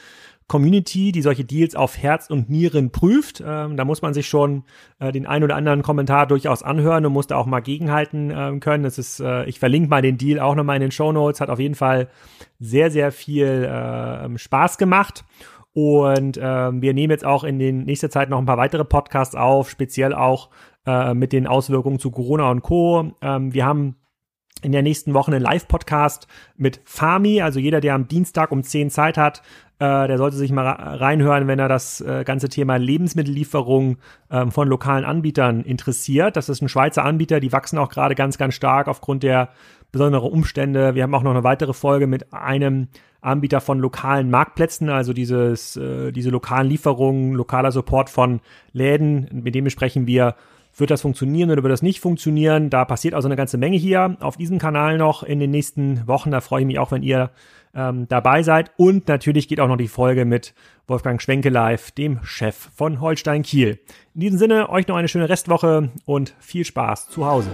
Community, die solche Deals auf Herz und Nieren prüft. Ähm, da muss man sich schon äh, den ein oder anderen Kommentar durchaus anhören und muss da auch mal gegenhalten äh, können. Das ist, äh, ich verlinke mal den Deal auch nochmal in den Show Notes. Hat auf jeden Fall sehr, sehr viel äh, Spaß gemacht. Und ähm, wir nehmen jetzt auch in den nächster Zeit noch ein paar weitere Podcasts auf, speziell auch äh, mit den Auswirkungen zu Corona und Co. Ähm, wir haben in der nächsten Woche einen Live-Podcast mit Fami. Also jeder, der am Dienstag um 10 Zeit hat, äh, der sollte sich mal reinhören, wenn er das äh, ganze Thema Lebensmittellieferung ähm, von lokalen Anbietern interessiert. Das ist ein Schweizer Anbieter, die wachsen auch gerade ganz, ganz stark aufgrund der besonderen Umstände. Wir haben auch noch eine weitere Folge mit einem Anbieter von lokalen Marktplätzen, also dieses, äh, diese lokalen Lieferungen, lokaler Support von Läden, mit dem besprechen wir Wird das funktionieren oder wird das nicht funktionieren? Da passiert also eine ganze Menge hier auf diesem Kanal noch in den nächsten Wochen. Da freue ich mich auch, wenn ihr ähm, dabei seid. Und natürlich geht auch noch die Folge mit Wolfgang Schwenke live, dem Chef von Holstein Kiel. In diesem Sinne, euch noch eine schöne Restwoche und viel Spaß zu Hause.